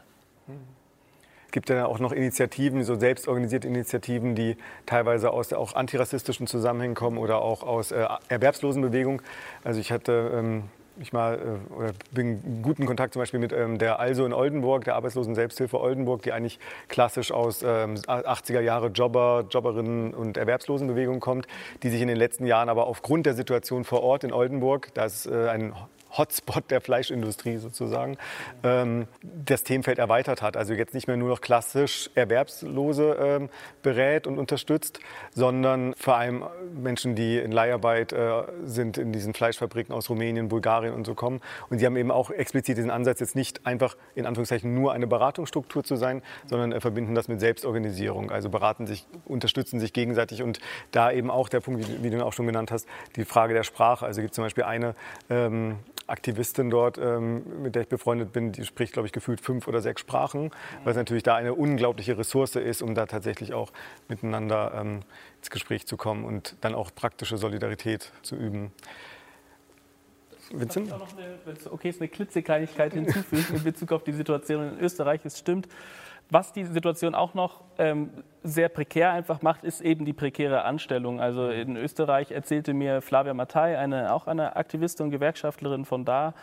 Speaker 2: Es gibt ja auch noch Initiativen, so selbstorganisierte Initiativen, die teilweise aus auch antirassistischen Zusammenhängen kommen oder auch aus äh, Erwerbslosenbewegung. Also ich hatte ähm, ich mal äh, oder bin in guten Kontakt zum Beispiel mit ähm, der Also in Oldenburg, der Arbeitslosen Selbsthilfe Oldenburg, die eigentlich klassisch aus ähm, 80er Jahre Jobber, Jobberinnen und Erwerbslosenbewegung kommt, die sich in den letzten Jahren aber aufgrund der Situation vor Ort in Oldenburg, da ist äh, ein Hotspot der Fleischindustrie sozusagen, ähm, das Themenfeld erweitert hat. Also jetzt nicht mehr nur noch klassisch Erwerbslose ähm, berät und unterstützt, sondern vor allem Menschen, die in Leiharbeit äh, sind, in diesen Fleischfabriken aus Rumänien, Bulgarien und so kommen. Und sie haben eben auch explizit diesen Ansatz, jetzt nicht einfach in Anführungszeichen nur eine Beratungsstruktur zu sein, sondern äh, verbinden das mit Selbstorganisierung. Also beraten sich, unterstützen sich gegenseitig und da eben auch der Punkt, wie, wie du auch schon genannt hast, die Frage der Sprache. Also gibt es zum Beispiel eine ähm, Aktivistin dort, ähm, mit der ich befreundet bin, die spricht, glaube ich, gefühlt fünf oder sechs Sprachen, weil es natürlich da eine unglaubliche Ressource ist, um da tatsächlich auch miteinander ähm, ins Gespräch zu kommen und dann auch praktische Solidarität zu üben.
Speaker 5: Vincent? Eine, okay, ist eine klitzekleinigkeit hinzufügen in Bezug auf die Situation in Österreich. Es stimmt, was die Situation auch noch ähm, sehr prekär einfach macht, ist eben die prekäre Anstellung. Also in Österreich erzählte mir Flavia Mattei, eine, auch eine Aktivistin und Gewerkschaftlerin von da,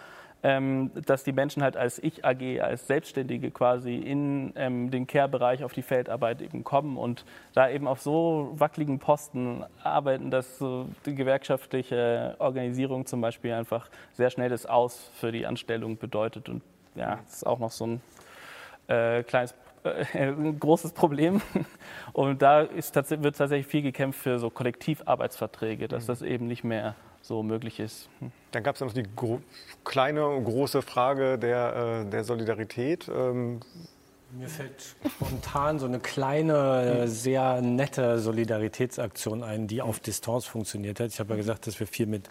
Speaker 5: ähm, dass die Menschen halt als Ich AG, als Selbstständige quasi in ähm, den Care-Bereich auf die Feldarbeit eben kommen und da eben auf so wackeligen Posten arbeiten, dass so die gewerkschaftliche Organisierung zum Beispiel einfach sehr schnell das Aus für die Anstellung bedeutet. Und ja, das ist auch noch so ein äh, kleines ein großes Problem. *laughs* Und da ist, wird tatsächlich viel gekämpft für so Kollektivarbeitsverträge, dass mhm. das eben nicht mehr so möglich ist. Hm.
Speaker 2: Dann gab es noch die kleine und große Frage der, äh, der Solidarität. Ähm
Speaker 4: mir fällt spontan so eine kleine, hm. sehr nette Solidaritätsaktion ein, die auf Distanz funktioniert hat. Ich habe ja gesagt, dass wir viel mit,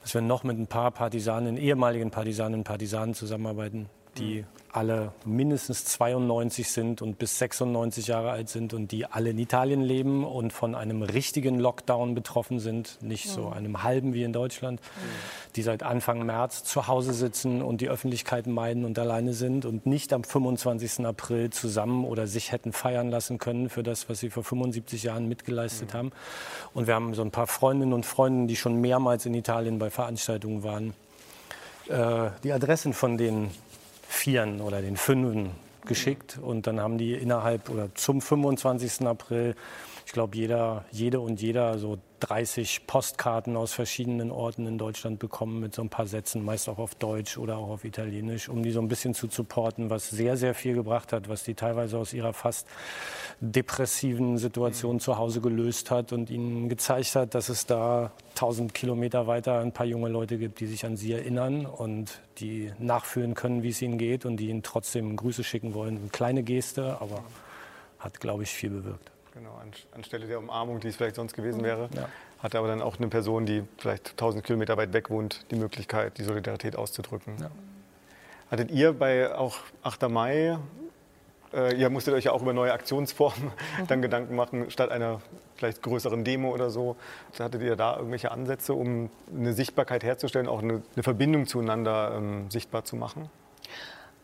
Speaker 4: dass wir noch mit ein paar Partisanen, ehemaligen Partisaninnen und Partisanen zusammenarbeiten, die hm alle mindestens 92 sind und bis 96 Jahre alt sind und die alle in Italien leben und von einem richtigen Lockdown betroffen sind, nicht so mhm. einem halben wie in Deutschland, mhm. die seit Anfang März zu Hause sitzen und die Öffentlichkeit meiden und alleine sind und nicht am 25. April zusammen oder sich hätten feiern lassen können für das, was sie vor 75 Jahren mitgeleistet mhm. haben. Und wir haben so ein paar Freundinnen und Freunde, die schon mehrmals in Italien bei Veranstaltungen waren, äh, die Adressen von denen Vieren oder den Fünfen geschickt. Und dann haben die innerhalb oder zum 25. April, ich glaube, jeder, jede und jeder so 30 Postkarten aus verschiedenen Orten in Deutschland bekommen mit so ein paar Sätzen, meist auch auf Deutsch oder auch auf Italienisch, um die so ein bisschen zu supporten, was sehr, sehr viel gebracht hat, was die teilweise aus ihrer fast depressiven Situation mhm. zu Hause gelöst hat und ihnen gezeigt hat, dass es da 1000 Kilometer weiter ein paar junge Leute gibt, die sich an sie erinnern und die nachfühlen können, wie es ihnen geht und die ihnen trotzdem Grüße schicken wollen. Eine kleine Geste, aber hat, glaube ich, viel bewirkt.
Speaker 2: Genau, an, anstelle der Umarmung, die es vielleicht sonst gewesen wäre, ja. hatte aber dann auch eine Person, die vielleicht 1000 Kilometer weit weg wohnt, die Möglichkeit, die Solidarität auszudrücken. Ja. Hattet ihr bei auch 8. Mai, äh, ihr musstet euch ja auch über neue Aktionsformen mhm. dann Gedanken machen, statt einer vielleicht größeren Demo oder so. Hattet ihr da irgendwelche Ansätze, um eine Sichtbarkeit herzustellen, auch eine, eine Verbindung zueinander ähm, sichtbar zu machen?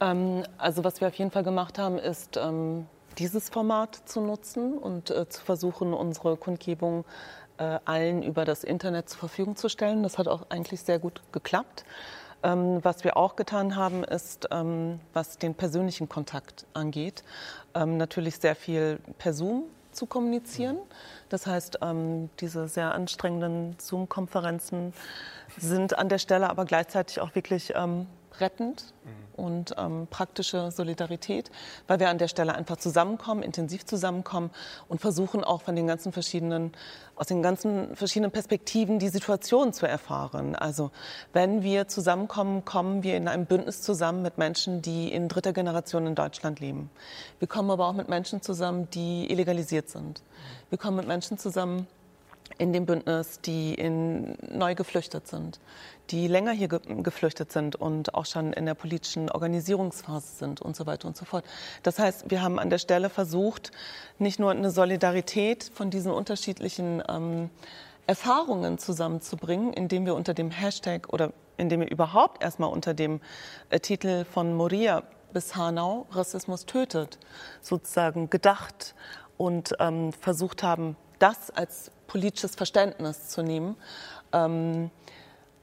Speaker 3: Ähm, also was wir auf jeden Fall gemacht haben, ist ähm, dieses Format zu nutzen und äh, zu versuchen, unsere Kundgebung äh, allen über das Internet zur Verfügung zu stellen. Das hat auch eigentlich sehr gut geklappt. Ähm, was wir auch getan haben, ist, ähm, was den persönlichen Kontakt angeht, ähm, natürlich sehr viel per Zoom zu kommunizieren. Das heißt, ähm, diese sehr anstrengenden Zoom-Konferenzen sind an der Stelle aber gleichzeitig auch wirklich ähm, rettend mhm. Und ähm, praktische Solidarität, weil wir an der Stelle einfach zusammenkommen, intensiv zusammenkommen und versuchen auch von den ganzen verschiedenen, aus den ganzen verschiedenen Perspektiven die Situation zu erfahren. Also wenn wir zusammenkommen, kommen wir in einem Bündnis zusammen mit Menschen, die in dritter Generation in Deutschland leben. Wir kommen aber auch mit Menschen zusammen, die illegalisiert sind. Wir kommen mit Menschen zusammen, in dem Bündnis, die in, neu geflüchtet sind, die länger hier ge geflüchtet sind und auch schon in der politischen Organisierungsphase sind und so weiter und so fort. Das heißt, wir haben an der Stelle versucht, nicht nur eine Solidarität von diesen unterschiedlichen ähm, Erfahrungen zusammenzubringen, indem wir unter dem Hashtag oder indem wir überhaupt erstmal unter dem äh, Titel von Moria bis Hanau Rassismus tötet, sozusagen gedacht und ähm, versucht haben, das als politisches Verständnis zu nehmen. Ähm,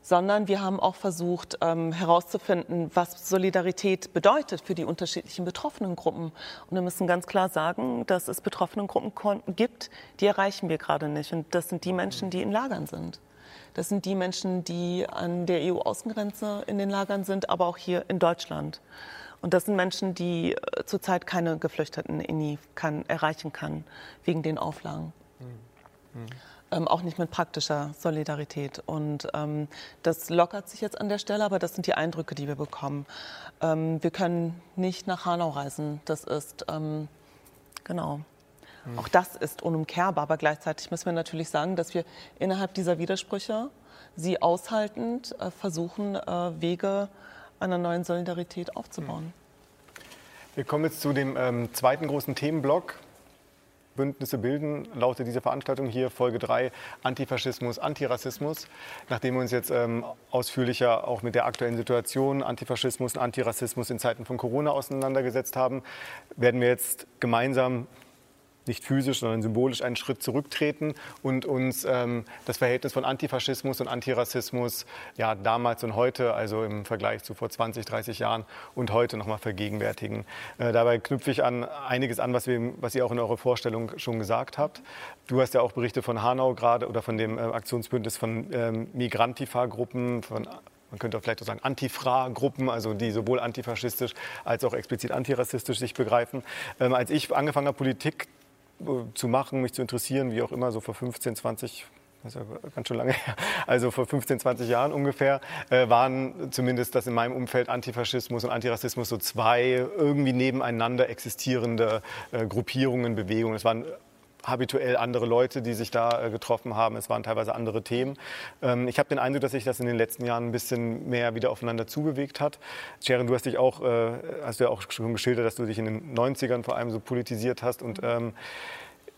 Speaker 3: sondern wir haben auch versucht ähm, herauszufinden, was Solidarität bedeutet für die unterschiedlichen betroffenen Gruppen. Und wir müssen ganz klar sagen, dass es betroffene Gruppen gibt, die erreichen wir gerade nicht. Und das sind die Menschen, die in Lagern sind. Das sind die Menschen, die an der EU-Außengrenze in den Lagern sind, aber auch hier in Deutschland. Und das sind Menschen, die äh, zurzeit keine Geflüchteten INI kann, erreichen kann, wegen den Auflagen. Mhm. Mhm. Ähm, auch nicht mit praktischer Solidarität. Und ähm, das lockert sich jetzt an der Stelle, aber das sind die Eindrücke, die wir bekommen. Ähm, wir können nicht nach Hanau reisen. Das ist, ähm, genau. Mhm. Auch das ist unumkehrbar, aber gleichzeitig müssen wir natürlich sagen, dass wir innerhalb dieser Widersprüche sie aushaltend äh, versuchen, äh, Wege einer neuen Solidarität aufzubauen. Mhm.
Speaker 2: Wir kommen jetzt zu dem ähm, zweiten großen Themenblock, Bündnisse bilden, lautet diese Veranstaltung hier Folge 3 Antifaschismus, Antirassismus. Nachdem wir uns jetzt ähm, ausführlicher auch mit der aktuellen Situation Antifaschismus und Antirassismus in Zeiten von Corona auseinandergesetzt haben, werden wir jetzt gemeinsam nicht physisch, sondern symbolisch einen Schritt zurücktreten und uns ähm, das Verhältnis von Antifaschismus und Antirassismus ja, damals und heute, also im Vergleich zu vor 20, 30 Jahren und heute nochmal vergegenwärtigen. Äh, dabei knüpfe ich an einiges an, was, wir, was ihr auch in eurer Vorstellung schon gesagt habt. Du hast ja auch Berichte von Hanau gerade oder von dem äh, Aktionsbündnis von ähm, Migrantifa-Gruppen, von man könnte auch vielleicht auch sagen Antifra-Gruppen, also die sowohl antifaschistisch als auch explizit antirassistisch sich begreifen. Ähm, als ich angefangen habe, Politik zu machen, mich zu interessieren, wie auch immer, so vor 15, 20 das ist ja ganz schön lange *laughs* her, also vor 15, 20 Jahren ungefähr, äh, waren zumindest das in meinem Umfeld Antifaschismus und Antirassismus so zwei irgendwie nebeneinander existierende äh, Gruppierungen, Bewegungen. Es waren habituell andere Leute, die sich da äh, getroffen haben. Es waren teilweise andere Themen. Ähm, ich habe den Eindruck, dass sich das in den letzten Jahren ein bisschen mehr wieder aufeinander zubewegt hat. Sharon, du hast dich auch, äh, hast ja auch schon geschildert, dass du dich in den 90ern vor allem so politisiert hast und ähm,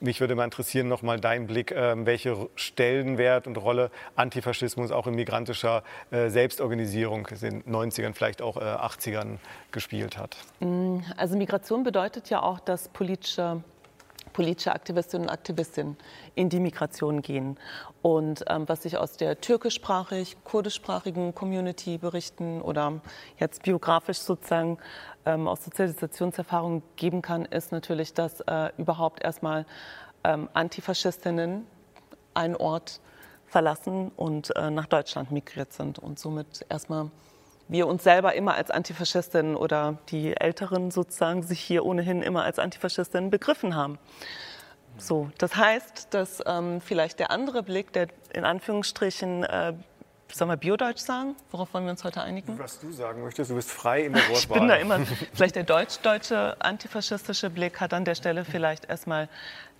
Speaker 2: mich würde mal interessieren, nochmal dein Blick, ähm, welche Stellenwert und Rolle Antifaschismus auch in migrantischer äh, Selbstorganisierung in den 90ern, vielleicht auch 80ern gespielt hat.
Speaker 3: Mm, also Migration bedeutet ja auch, dass politische politische Aktivistinnen und Aktivisten in die Migration gehen. Und ähm, was ich aus der türkischsprachig, kurdischsprachigen Community berichten oder jetzt biografisch sozusagen ähm, aus Sozialisationserfahrung geben kann, ist natürlich, dass äh, überhaupt erstmal ähm, Antifaschistinnen einen Ort verlassen und äh, nach Deutschland migriert sind und somit erstmal wir uns selber immer als Antifaschistinnen oder die Älteren sozusagen sich hier ohnehin immer als Antifaschistinnen begriffen haben. So, das heißt, dass ähm, vielleicht der andere Blick, der in Anführungsstrichen äh, Sollen wir Biodeutsch sagen? Worauf wollen wir uns heute einigen?
Speaker 2: Was du sagen möchtest, du bist frei in der Wortwahl. *laughs*
Speaker 3: Ich bin da immer. Vielleicht der deutsch-deutsche antifaschistische Blick hat an der Stelle vielleicht erstmal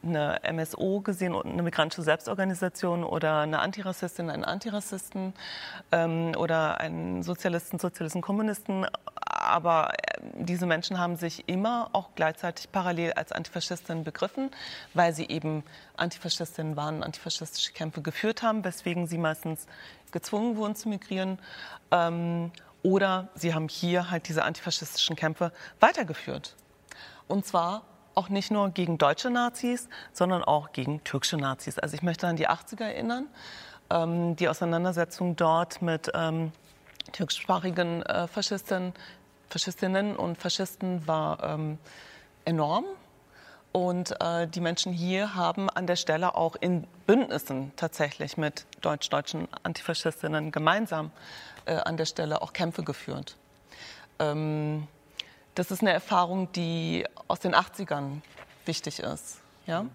Speaker 3: eine MSO gesehen, eine migrantische Selbstorganisation oder eine Antirassistin, einen Antirassisten ähm, oder einen Sozialisten, Sozialisten, Kommunisten. Aber äh, diese Menschen haben sich immer auch gleichzeitig parallel als Antifaschistinnen begriffen, weil sie eben Antifaschistinnen waren, antifaschistische Kämpfe geführt haben, weswegen sie meistens gezwungen wurden zu migrieren. Ähm, oder sie haben hier halt diese antifaschistischen Kämpfe weitergeführt. Und zwar auch nicht nur gegen deutsche Nazis, sondern auch gegen türkische Nazis. Also ich möchte an die 80er erinnern. Ähm, die Auseinandersetzung dort mit ähm, türkischsprachigen äh, Faschisten, Faschistinnen und Faschisten war ähm, enorm. Und äh, die Menschen hier haben an der Stelle auch in Bündnissen tatsächlich mit deutsch-deutschen Antifaschistinnen gemeinsam äh, an der Stelle auch Kämpfe geführt. Ähm, das ist eine Erfahrung, die aus den 80ern wichtig ist. Ja?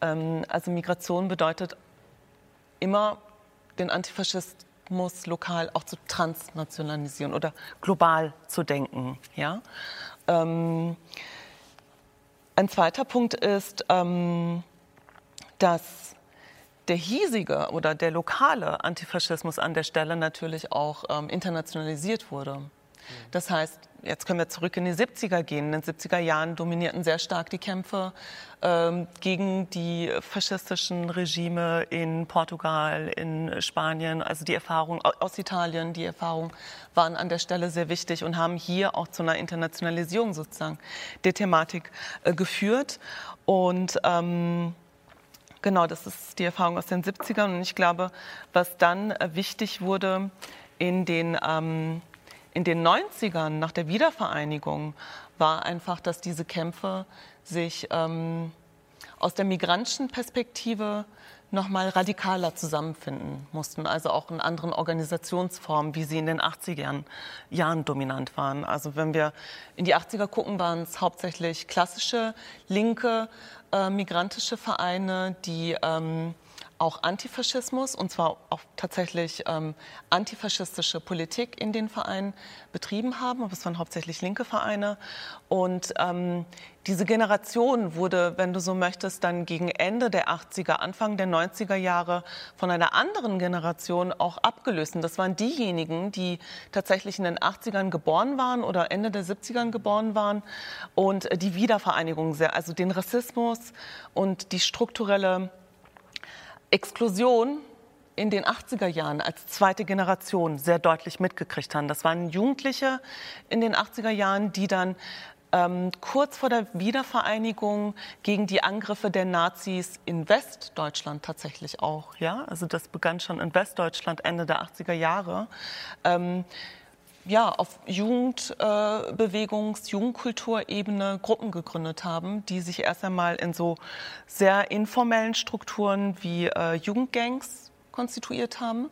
Speaker 3: Ähm, also Migration bedeutet immer den Antifaschismus lokal auch zu transnationalisieren oder global zu denken. Ja? Ähm, ein zweiter Punkt ist, ähm, dass der hiesige oder der lokale Antifaschismus an der Stelle natürlich auch ähm, internationalisiert wurde. Das heißt, jetzt können wir zurück in die 70er gehen. In den 70er Jahren dominierten sehr stark die Kämpfe ähm, gegen die faschistischen Regime in Portugal, in Spanien. Also die Erfahrung aus Italien, die Erfahrung waren an der Stelle sehr wichtig und haben hier auch zu einer Internationalisierung sozusagen der Thematik äh, geführt. Und ähm, Genau, das ist die Erfahrung aus den 70ern. Und ich glaube, was dann äh, wichtig wurde in den ähm, in den 90ern nach der Wiedervereinigung war einfach, dass diese Kämpfe sich ähm, aus der migrantischen Perspektive noch mal radikaler zusammenfinden mussten, also auch in anderen Organisationsformen, wie sie in den 80er Jahren dominant waren. Also wenn wir in die 80er gucken, waren es hauptsächlich klassische linke äh, migrantische Vereine, die ähm, auch Antifaschismus und zwar auch tatsächlich ähm, antifaschistische Politik in den Vereinen betrieben haben. Aber es waren hauptsächlich linke Vereine. Und ähm, diese Generation wurde, wenn du so möchtest, dann gegen Ende der 80er, Anfang der 90er Jahre von einer anderen Generation auch abgelöst. Und das waren diejenigen, die tatsächlich in den 80ern geboren waren oder Ende der 70ern geboren waren und die Wiedervereinigung sehr, also den Rassismus und die strukturelle Exklusion in den 80er Jahren als zweite Generation sehr deutlich mitgekriegt haben. Das waren Jugendliche in den 80er Jahren, die dann ähm, kurz vor der Wiedervereinigung gegen die Angriffe der Nazis in Westdeutschland tatsächlich auch, ja, also das begann schon in Westdeutschland Ende der 80er Jahre, ähm, ja, auf Jugendbewegungs-, äh, Jugendkulturebene Gruppen gegründet haben, die sich erst einmal in so sehr informellen Strukturen wie äh, Jugendgangs konstituiert haben.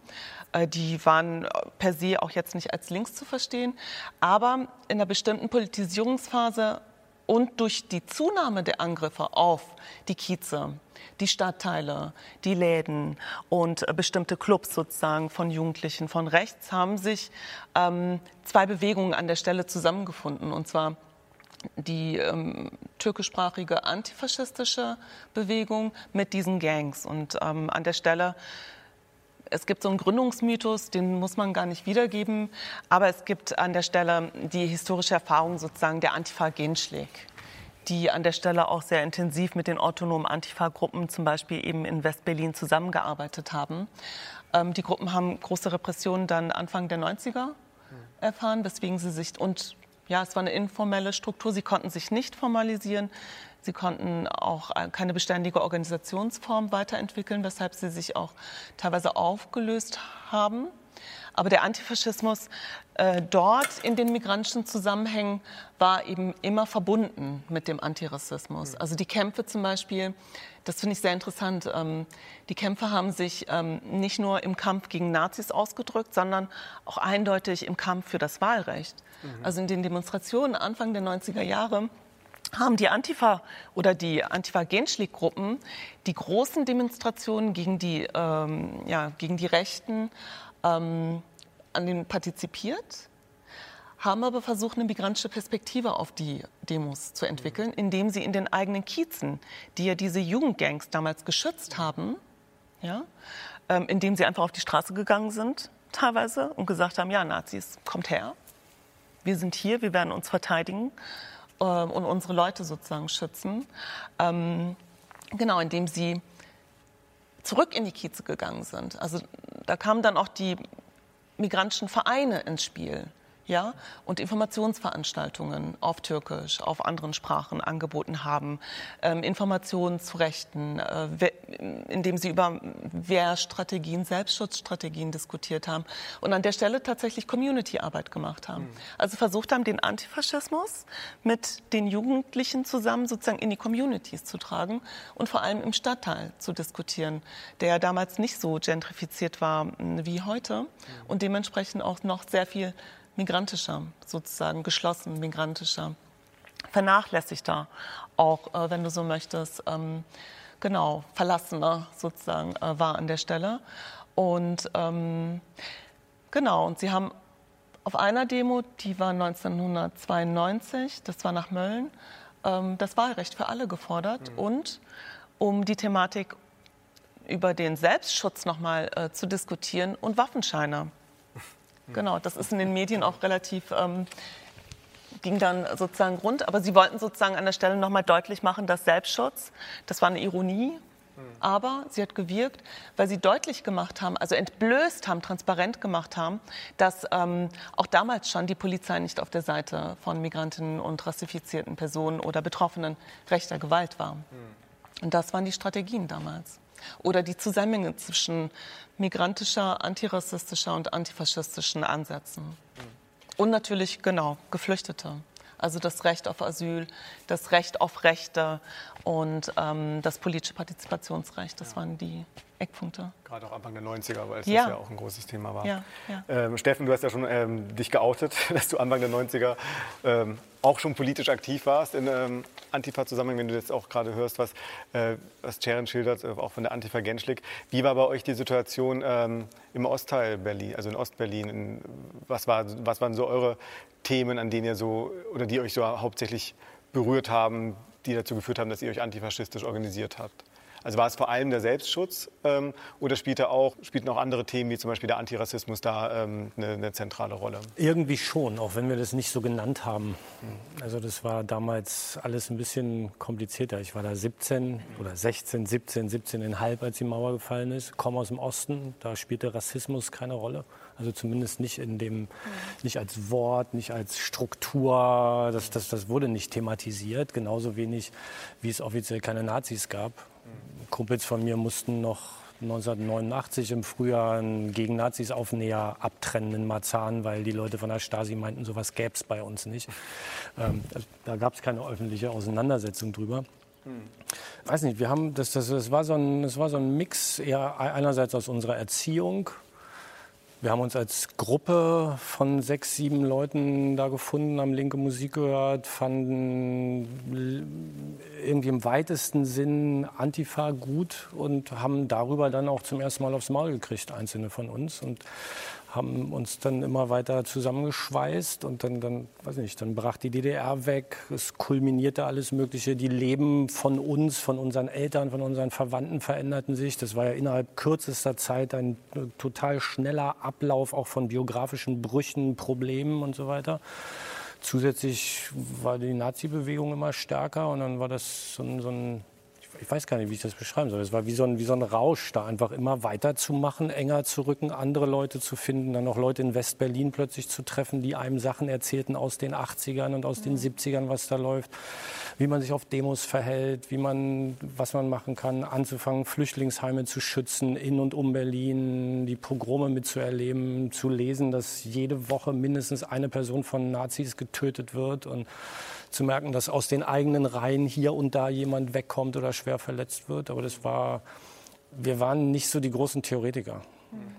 Speaker 3: Äh, die waren per se auch jetzt nicht als links zu verstehen, aber in einer bestimmten Politisierungsphase und durch die Zunahme der Angriffe auf die Kieze, die Stadtteile, die Läden und bestimmte Clubs sozusagen von Jugendlichen von rechts haben sich ähm, zwei Bewegungen an der Stelle zusammengefunden. Und zwar die ähm, türkischsprachige antifaschistische Bewegung mit diesen Gangs. Und ähm, an der Stelle es gibt so einen Gründungsmythos, den muss man gar nicht wiedergeben, aber es gibt an der Stelle die historische Erfahrung sozusagen der Antifa-Genschläg die an der Stelle auch sehr intensiv mit den autonomen Antifa-Gruppen, zum Beispiel eben in West-Berlin, zusammengearbeitet haben. Ähm, die Gruppen haben große Repressionen dann Anfang der 90er erfahren, weswegen sie sich und ja, es war eine informelle Struktur. Sie konnten sich nicht formalisieren. Sie konnten auch äh, keine beständige Organisationsform weiterentwickeln, weshalb sie sich auch teilweise aufgelöst haben. Aber der Antifaschismus äh, dort in den migrantischen Zusammenhängen war eben immer verbunden mit dem Antirassismus. Also die Kämpfe zum Beispiel, das finde ich sehr interessant. Ähm, die Kämpfe haben sich ähm, nicht nur im Kampf gegen Nazis ausgedrückt, sondern auch eindeutig im Kampf für das Wahlrecht. Mhm. Also in den Demonstrationen Anfang der 90er Jahre haben die Antifa oder die Antifa-Genschläg-Gruppen die großen Demonstrationen gegen die, ähm, ja, gegen die Rechten ähm, an den partizipiert, haben aber versucht, eine migrantische Perspektive auf die Demos zu entwickeln, indem sie in den eigenen Kiezen, die ja diese Jugendgangs damals geschützt haben, ja, ähm, indem sie einfach auf die Straße gegangen sind, teilweise, und gesagt haben, ja, Nazis, kommt her, wir sind hier, wir werden uns verteidigen äh, und unsere Leute sozusagen schützen. Ähm, genau, indem sie zurück in die Kieze gegangen sind. Also da kamen dann auch die migrantischen Vereine ins Spiel ja, und Informationsveranstaltungen auf Türkisch, auf anderen Sprachen angeboten haben, ähm, Informationen zu Rechten, äh, indem sie über Wehrstrategien, Selbstschutzstrategien diskutiert haben und an der Stelle tatsächlich Community-Arbeit gemacht haben. Mhm. Also versucht haben, den Antifaschismus mit den Jugendlichen zusammen sozusagen in die Communities zu tragen und vor allem im Stadtteil zu diskutieren, der damals nicht so gentrifiziert war wie heute mhm. und dementsprechend auch noch sehr viel migrantischer, sozusagen geschlossen migrantischer, vernachlässigter, auch äh, wenn du so möchtest, ähm, genau, verlassener sozusagen äh, war an der Stelle. Und ähm, genau, und sie haben auf einer Demo, die war 1992, das war nach Mölln, ähm, das Wahlrecht für alle gefordert mhm. und um die Thematik über den Selbstschutz nochmal äh, zu diskutieren und Waffenscheine Genau, das ist in den Medien auch relativ, ähm, ging dann sozusagen rund. Aber Sie wollten sozusagen an der Stelle nochmal deutlich machen, dass Selbstschutz, das war eine Ironie, aber sie hat gewirkt, weil sie deutlich gemacht haben, also entblößt haben, transparent gemacht haben, dass ähm, auch damals schon die Polizei nicht auf der Seite von Migrantinnen und rassifizierten Personen oder Betroffenen rechter Gewalt war. Und das waren die Strategien damals. Oder die Zusammenhänge zwischen migrantischer, antirassistischer und antifaschistischen Ansätzen. Und natürlich, genau, Geflüchtete. Also das Recht auf Asyl, das Recht auf Rechte und ähm, das politische Partizipationsrecht. Das waren die Eckpunkte.
Speaker 2: Gerade auch Anfang der 90er, weil es ja. ja auch ein großes Thema war. Ja, ähm, Steffen, du hast ja schon ähm, dich geoutet, *laughs* dass du Anfang der 90er ähm, auch schon politisch aktiv warst in ähm, Antifa-Zusammenhang, wenn du jetzt auch gerade hörst, was, äh, was Sharon schildert, äh, auch von der Antifa Genschlik. Wie war bei euch die Situation ähm, im Ostteil Berlin, also in Ostberlin? In, was, war, was waren so eure Themen, an denen ihr so, oder die euch so hauptsächlich berührt haben, die dazu geführt haben, dass ihr euch antifaschistisch organisiert habt? Also war es vor allem der Selbstschutz ähm, oder spielten auch, spielten auch andere Themen wie zum Beispiel der Antirassismus da ähm, eine, eine, zentrale Rolle?
Speaker 4: Irgendwie schon, auch wenn wir das nicht so genannt haben. Also das war damals alles ein bisschen komplizierter. Ich war da 17 oder 16, 17, 17,5, als die Mauer gefallen ist. Komme aus dem Osten, da spielte Rassismus keine Rolle. Also zumindest nicht in dem, nicht als Wort, nicht als Struktur. Das, das, das wurde nicht thematisiert, genauso wenig wie es offiziell keine Nazis gab. Kumpels von mir mussten noch 1989 im Frühjahr einen gegen Nazis Aufnäher abtrennen in Marzahn, weil die Leute von der Stasi meinten, sowas gäbe es bei uns nicht. Ähm, da gab es keine öffentliche Auseinandersetzung drüber. Weiß nicht, wir haben das, das, das, war so ein, das war so ein Mix eher einerseits aus unserer Erziehung, wir haben uns als Gruppe von sechs, sieben Leuten da gefunden, haben linke Musik gehört, fanden irgendwie im weitesten Sinn Antifa gut und haben darüber dann auch zum ersten Mal aufs Maul gekriegt, einzelne von uns. Und haben uns dann immer weiter zusammengeschweißt und dann, dann, weiß nicht, dann brach die DDR weg. Es kulminierte alles Mögliche. Die Leben von uns, von unseren Eltern, von unseren Verwandten veränderten sich. Das war ja innerhalb kürzester Zeit ein total schneller Ablauf auch von biografischen Brüchen, Problemen und so weiter. Zusätzlich war die Nazi-Bewegung immer stärker und dann war das so ein, so ein ich weiß gar nicht, wie ich das beschreiben soll. Es war wie so, ein, wie so ein Rausch, da einfach immer weiterzumachen, enger zu rücken, andere Leute zu finden, dann noch Leute in West-Berlin plötzlich zu treffen, die einem Sachen erzählten aus den 80ern und aus den 70ern, was da läuft, wie man sich auf Demos verhält, wie man, was man machen kann, anzufangen, Flüchtlingsheime zu schützen in und um Berlin, die Pogrome mitzuerleben, zu lesen, dass jede Woche mindestens eine Person von Nazis getötet wird und zu merken, dass aus den eigenen Reihen hier und da jemand wegkommt oder schwer verletzt wird. Aber das war, wir waren nicht so die großen Theoretiker.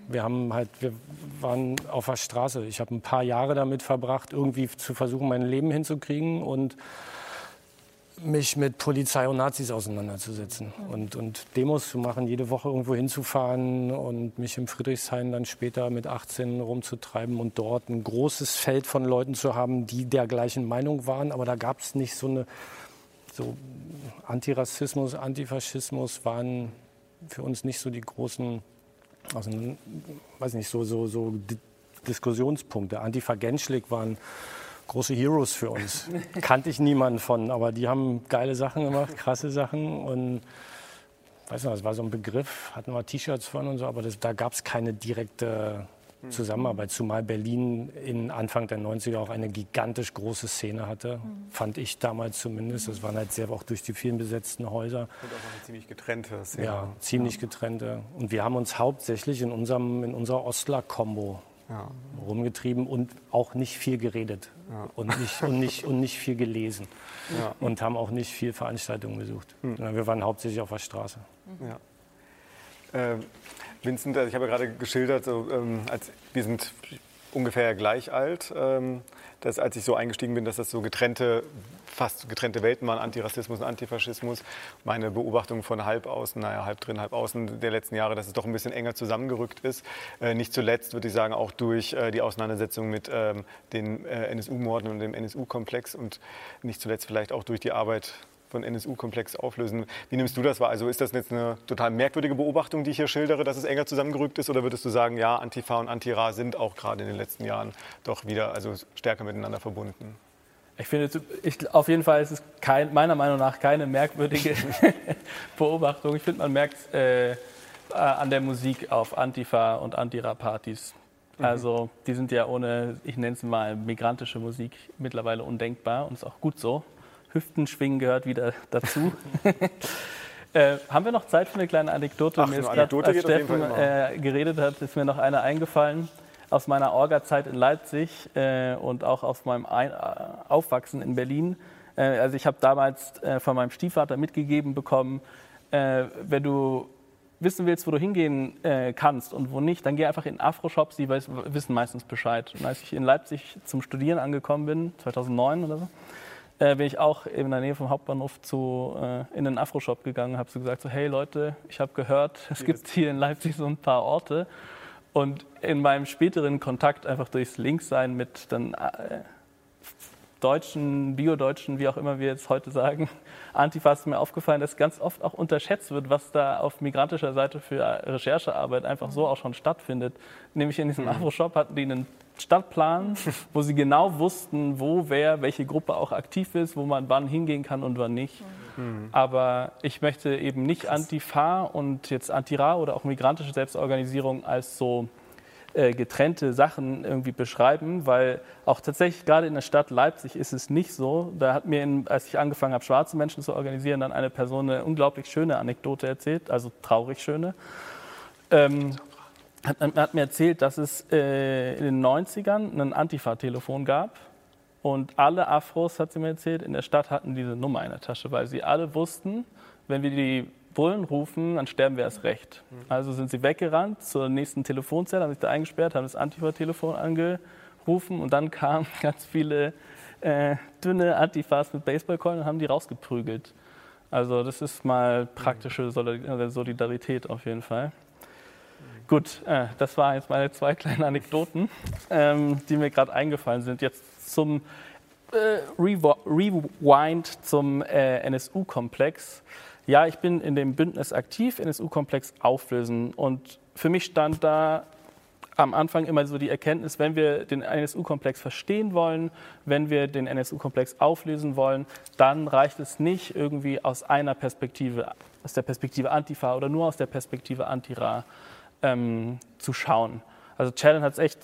Speaker 4: Wir haben halt, wir waren auf der Straße. Ich habe ein paar Jahre damit verbracht, irgendwie zu versuchen, mein Leben hinzukriegen und mich mit Polizei und Nazis auseinanderzusetzen und, und Demos zu machen, jede Woche irgendwo hinzufahren und mich im Friedrichshain dann später mit 18 rumzutreiben und dort ein großes Feld von Leuten zu haben, die der gleichen Meinung waren. Aber da gab es nicht so eine, so Antirassismus, Antifaschismus waren für uns nicht so die großen, also, weiß nicht, so, so, so Diskussionspunkte. Antifa Genschlik waren große Heroes für uns. *laughs* Kannte ich niemanden von, aber die haben geile Sachen gemacht, krasse Sachen und weiß nicht, das war so ein Begriff, hatten wir T-Shirts von und so, aber das, da gab es keine direkte Zusammenarbeit, zumal Berlin in Anfang der 90er auch eine gigantisch große Szene hatte, fand ich damals zumindest. Das waren halt sehr auch durch die vielen besetzten Häuser. Und
Speaker 2: auch eine ziemlich getrennte Szene.
Speaker 4: Ja, ziemlich getrennte. Und wir haben uns hauptsächlich in, unserem, in unserer Ostler-Kombo ja. rumgetrieben und auch nicht viel geredet ja. und, nicht, und, nicht, und nicht viel gelesen ja. und haben auch nicht viel Veranstaltungen besucht. Hm. Wir waren hauptsächlich auf der Straße.
Speaker 2: Ja. Äh, Vincent, also ich habe ja gerade geschildert, so, ähm, als, wir sind ungefähr gleich alt. Ähm, dass als ich so eingestiegen bin, dass das so getrennte, fast getrennte Welten waren, Antirassismus und Antifaschismus. Meine Beobachtung von halb außen, naja, halb drin, halb außen der letzten Jahre, dass es doch ein bisschen enger zusammengerückt ist. Äh, nicht zuletzt, würde ich sagen, auch durch äh, die Auseinandersetzung mit ähm, den äh, NSU-Morden und dem NSU-Komplex und nicht zuletzt vielleicht auch durch die Arbeit von NSU-Komplex auflösen. Wie nimmst du das wahr? Also ist das jetzt eine total merkwürdige Beobachtung, die ich hier schildere, dass es enger zusammengerückt ist? Oder würdest du sagen, ja, Antifa und Antira sind auch gerade in den letzten Jahren doch wieder also stärker miteinander verbunden?
Speaker 5: Ich finde, ich, auf jeden Fall ist es kein, meiner Meinung nach keine merkwürdige *laughs* Beobachtung. Ich finde, man merkt äh, an der Musik auf Antifa und Antira-Partys. Mhm. Also die sind ja ohne, ich nenne es mal, migrantische Musik mittlerweile undenkbar und ist auch gut so. Hüftenschwingen gehört wieder *laughs* dazu. *laughs* äh, haben wir noch Zeit für eine kleine Anekdote?
Speaker 2: Ach, mir ist gerade, als
Speaker 5: Steffen äh, geredet hat, ist mir noch eine eingefallen aus meiner Orga-Zeit in Leipzig äh, und auch aus meinem Ein äh, Aufwachsen in Berlin. Äh, also ich habe damals äh, von meinem Stiefvater mitgegeben bekommen, wenn du wissen willst, wo du hingehen kannst und wo nicht, dann geh einfach in Afro-Shops, die weiß, wissen meistens Bescheid. Und als ich in Leipzig zum Studieren angekommen bin, 2009 oder so, äh, bin ich auch in der Nähe vom Hauptbahnhof zu, äh, in den Afro-Shop gegangen, habe so gesagt, so, hey Leute, ich habe gehört, es gibt hier in Leipzig so ein paar Orte. Und in meinem späteren Kontakt einfach durchs Linksein mit dann äh, Deutschen, Bio-Deutschen, wie auch immer wir jetzt heute sagen, *laughs* Antifa ist mir aufgefallen, dass ganz oft auch unterschätzt wird, was da auf migrantischer Seite für Recherchearbeit einfach so auch schon stattfindet. Nämlich in diesem mhm. Afro-Shop hatten die einen Stadtplan, wo sie genau wussten, wo wer, welche Gruppe auch aktiv ist, wo man wann hingehen kann und wann nicht. Mhm. Aber ich möchte eben nicht Antifa und jetzt Antira oder auch migrantische Selbstorganisierung als so äh, getrennte Sachen irgendwie beschreiben, weil auch tatsächlich gerade in der Stadt Leipzig ist es nicht so. Da hat mir, in, als ich angefangen habe, schwarze Menschen zu organisieren, dann eine Person eine unglaublich schöne Anekdote erzählt, also traurig schöne. Ähm, hat, hat, mir erzählt, dass es äh, in den 90ern ein Antifa-Telefon gab. Und alle Afros, hat sie mir erzählt, in der Stadt hatten diese Nummer in der Tasche, weil sie alle wussten, wenn wir die Bullen rufen, dann sterben wir erst recht. Also sind sie weggerannt zur nächsten Telefonzelle, haben sich da eingesperrt, haben das Antifa-Telefon angerufen und dann kamen *laughs* ganz viele äh, dünne Antifas mit Baseballkeulen und haben die rausgeprügelt. Also das ist mal praktische Solidarität auf jeden Fall. Gut, äh, das waren jetzt meine zwei kleinen Anekdoten, ähm, die mir gerade eingefallen sind. Jetzt zum äh, Rewind zum äh, NSU-Komplex. Ja, ich bin in dem Bündnis aktiv, NSU-Komplex auflösen. Und für mich stand da am Anfang immer so die Erkenntnis, wenn wir den NSU-Komplex verstehen wollen, wenn wir den NSU-Komplex auflösen wollen, dann reicht es nicht irgendwie aus einer Perspektive, aus der Perspektive Antifa oder nur aus der Perspektive Antira ähm, zu schauen. Also Challen hat es echt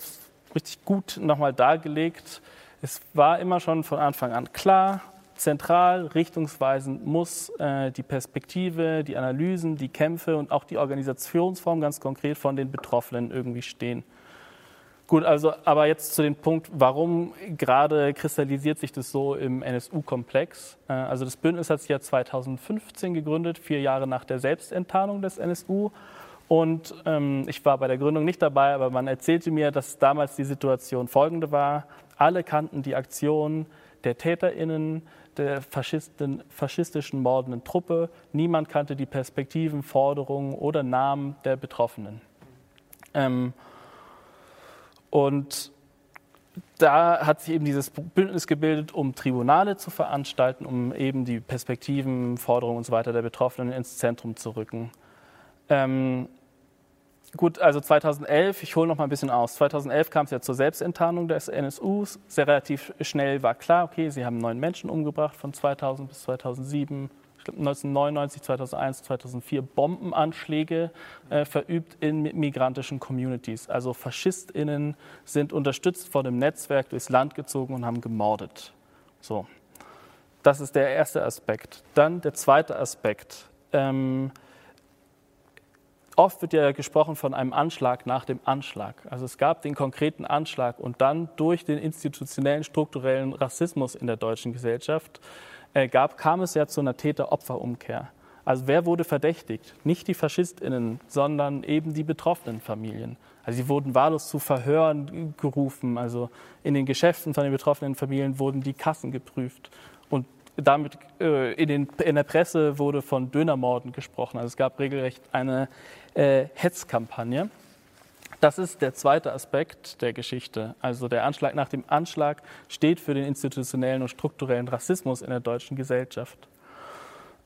Speaker 5: richtig gut nochmal dargelegt. Es war immer schon von Anfang an klar, zentral, richtungsweisend muss äh, die Perspektive, die Analysen, die Kämpfe und auch die Organisationsform ganz konkret von den Betroffenen irgendwie stehen. Gut, also aber jetzt zu dem Punkt, warum gerade kristallisiert sich das so im NSU-Komplex? Äh, also das Bündnis hat sich ja 2015 gegründet, vier Jahre nach der Selbstenttarnung des NSU. Und ähm, ich war bei der Gründung nicht dabei, aber man erzählte mir, dass damals die Situation folgende war. Alle kannten die Aktion der TäterInnen, der faschistischen mordenden Truppe. Niemand kannte die Perspektiven, Forderungen oder Namen der Betroffenen. Ähm, und da hat sich eben dieses Bündnis gebildet, um Tribunale zu veranstalten, um eben die Perspektiven, Forderungen und so weiter der Betroffenen ins Zentrum zu rücken. Ähm, Gut, also 2011, ich hole noch mal ein bisschen aus. 2011 kam es ja zur Selbstenttarnung des NSUs. Sehr relativ schnell war klar, okay, sie haben neun Menschen umgebracht von 2000 bis 2007. 1999, 2001, 2004 Bombenanschläge äh, verübt in migrantischen Communities. Also FaschistInnen sind unterstützt von dem Netzwerk durchs Land gezogen und haben gemordet. So, das ist der erste Aspekt. Dann der zweite Aspekt. Ähm, Oft wird ja gesprochen von einem Anschlag nach dem Anschlag. Also es gab den konkreten Anschlag und dann durch den institutionellen, strukturellen Rassismus in der deutschen Gesellschaft äh, gab, kam es ja zu einer Täter-Opfer-Umkehr. Also wer wurde verdächtigt? Nicht die Faschistinnen, sondern eben die betroffenen Familien. Also sie wurden wahllos zu Verhören gerufen. Also in den Geschäften von den betroffenen Familien wurden die Kassen geprüft damit äh, in, den, in, der Presse wurde von Dönermorden gesprochen. Also es gab regelrecht eine äh, Hetzkampagne. Das ist der zweite Aspekt der Geschichte. Also der Anschlag nach dem Anschlag steht für den institutionellen und strukturellen Rassismus in der deutschen Gesellschaft.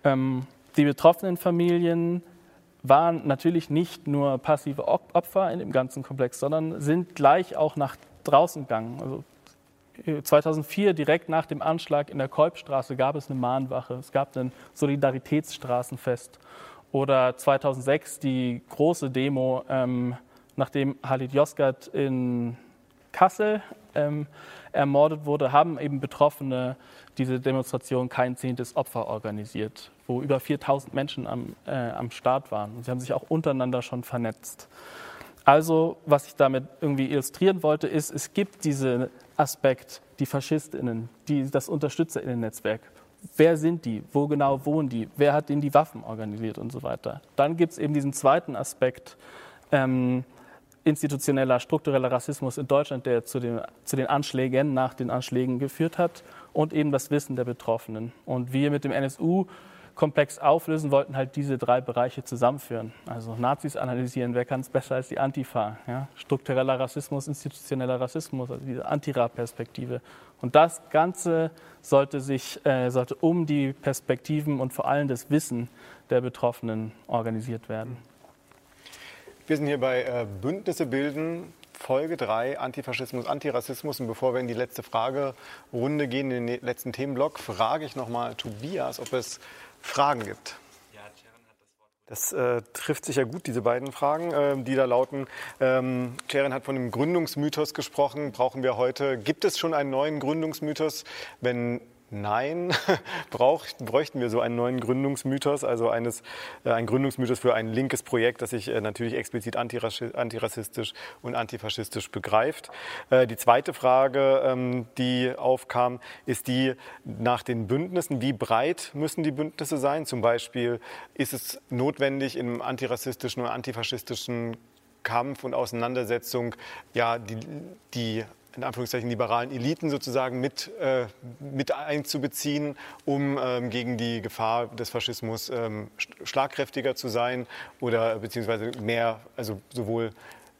Speaker 5: Ähm, die betroffenen Familien waren natürlich nicht nur passive Opfer in dem ganzen Komplex, sondern sind gleich auch nach draußen gegangen. Also 2004, direkt nach dem Anschlag in der Kolbstraße, gab es eine Mahnwache. Es gab ein Solidaritätsstraßenfest. Oder 2006 die große Demo, ähm, nachdem Halid Yozgat in Kassel ähm, ermordet wurde, haben eben Betroffene diese Demonstration kein zehntes Opfer organisiert, wo über 4000 Menschen am, äh, am Start waren. Und sie haben sich auch untereinander schon vernetzt. Also, was ich damit irgendwie illustrieren wollte, ist, es gibt diesen Aspekt, die FaschistInnen, die, das UnterstützerInnen-Netzwerk. Wer sind die? Wo genau wohnen die? Wer hat ihnen die Waffen organisiert und so weiter? Dann gibt es eben diesen zweiten Aspekt, ähm, institutioneller, struktureller Rassismus in Deutschland, der zu den, zu den Anschlägen, nach den Anschlägen geführt hat und eben das Wissen der Betroffenen. Und wir mit dem NSU komplex auflösen, wollten halt diese drei Bereiche zusammenführen. Also Nazis analysieren, wer kann es besser als die Antifa? Ja? Struktureller Rassismus, institutioneller Rassismus, also diese Antira-Perspektive. Und das Ganze sollte sich äh, sollte um die Perspektiven und vor allem das Wissen der Betroffenen organisiert werden.
Speaker 2: Wir sind hier bei äh, Bündnisse bilden, Folge 3, Antifaschismus, Antirassismus. Und bevor wir in die letzte Fragerunde gehen, in den letzten Themenblock, frage ich nochmal Tobias, ob es Fragen gibt. Das äh, trifft sich ja gut, diese beiden Fragen, äh, die da lauten. Ähm, hat von dem Gründungsmythos gesprochen. Brauchen wir heute, gibt es schon einen neuen Gründungsmythos? Wenn Nein, *laughs* brauch, bräuchten wir so einen neuen Gründungsmythos, also eines, äh, ein Gründungsmythos für ein linkes Projekt, das sich äh, natürlich explizit antirassistisch und antifaschistisch begreift. Äh, die zweite Frage, ähm, die aufkam, ist die nach den Bündnissen. Wie breit müssen die Bündnisse sein? Zum Beispiel ist es notwendig, im antirassistischen und antifaschistischen Kampf und Auseinandersetzung ja die, die in Anführungszeichen liberalen Eliten sozusagen mit, äh, mit einzubeziehen, um ähm, gegen die Gefahr des Faschismus ähm, schlagkräftiger zu sein oder beziehungsweise mehr, also sowohl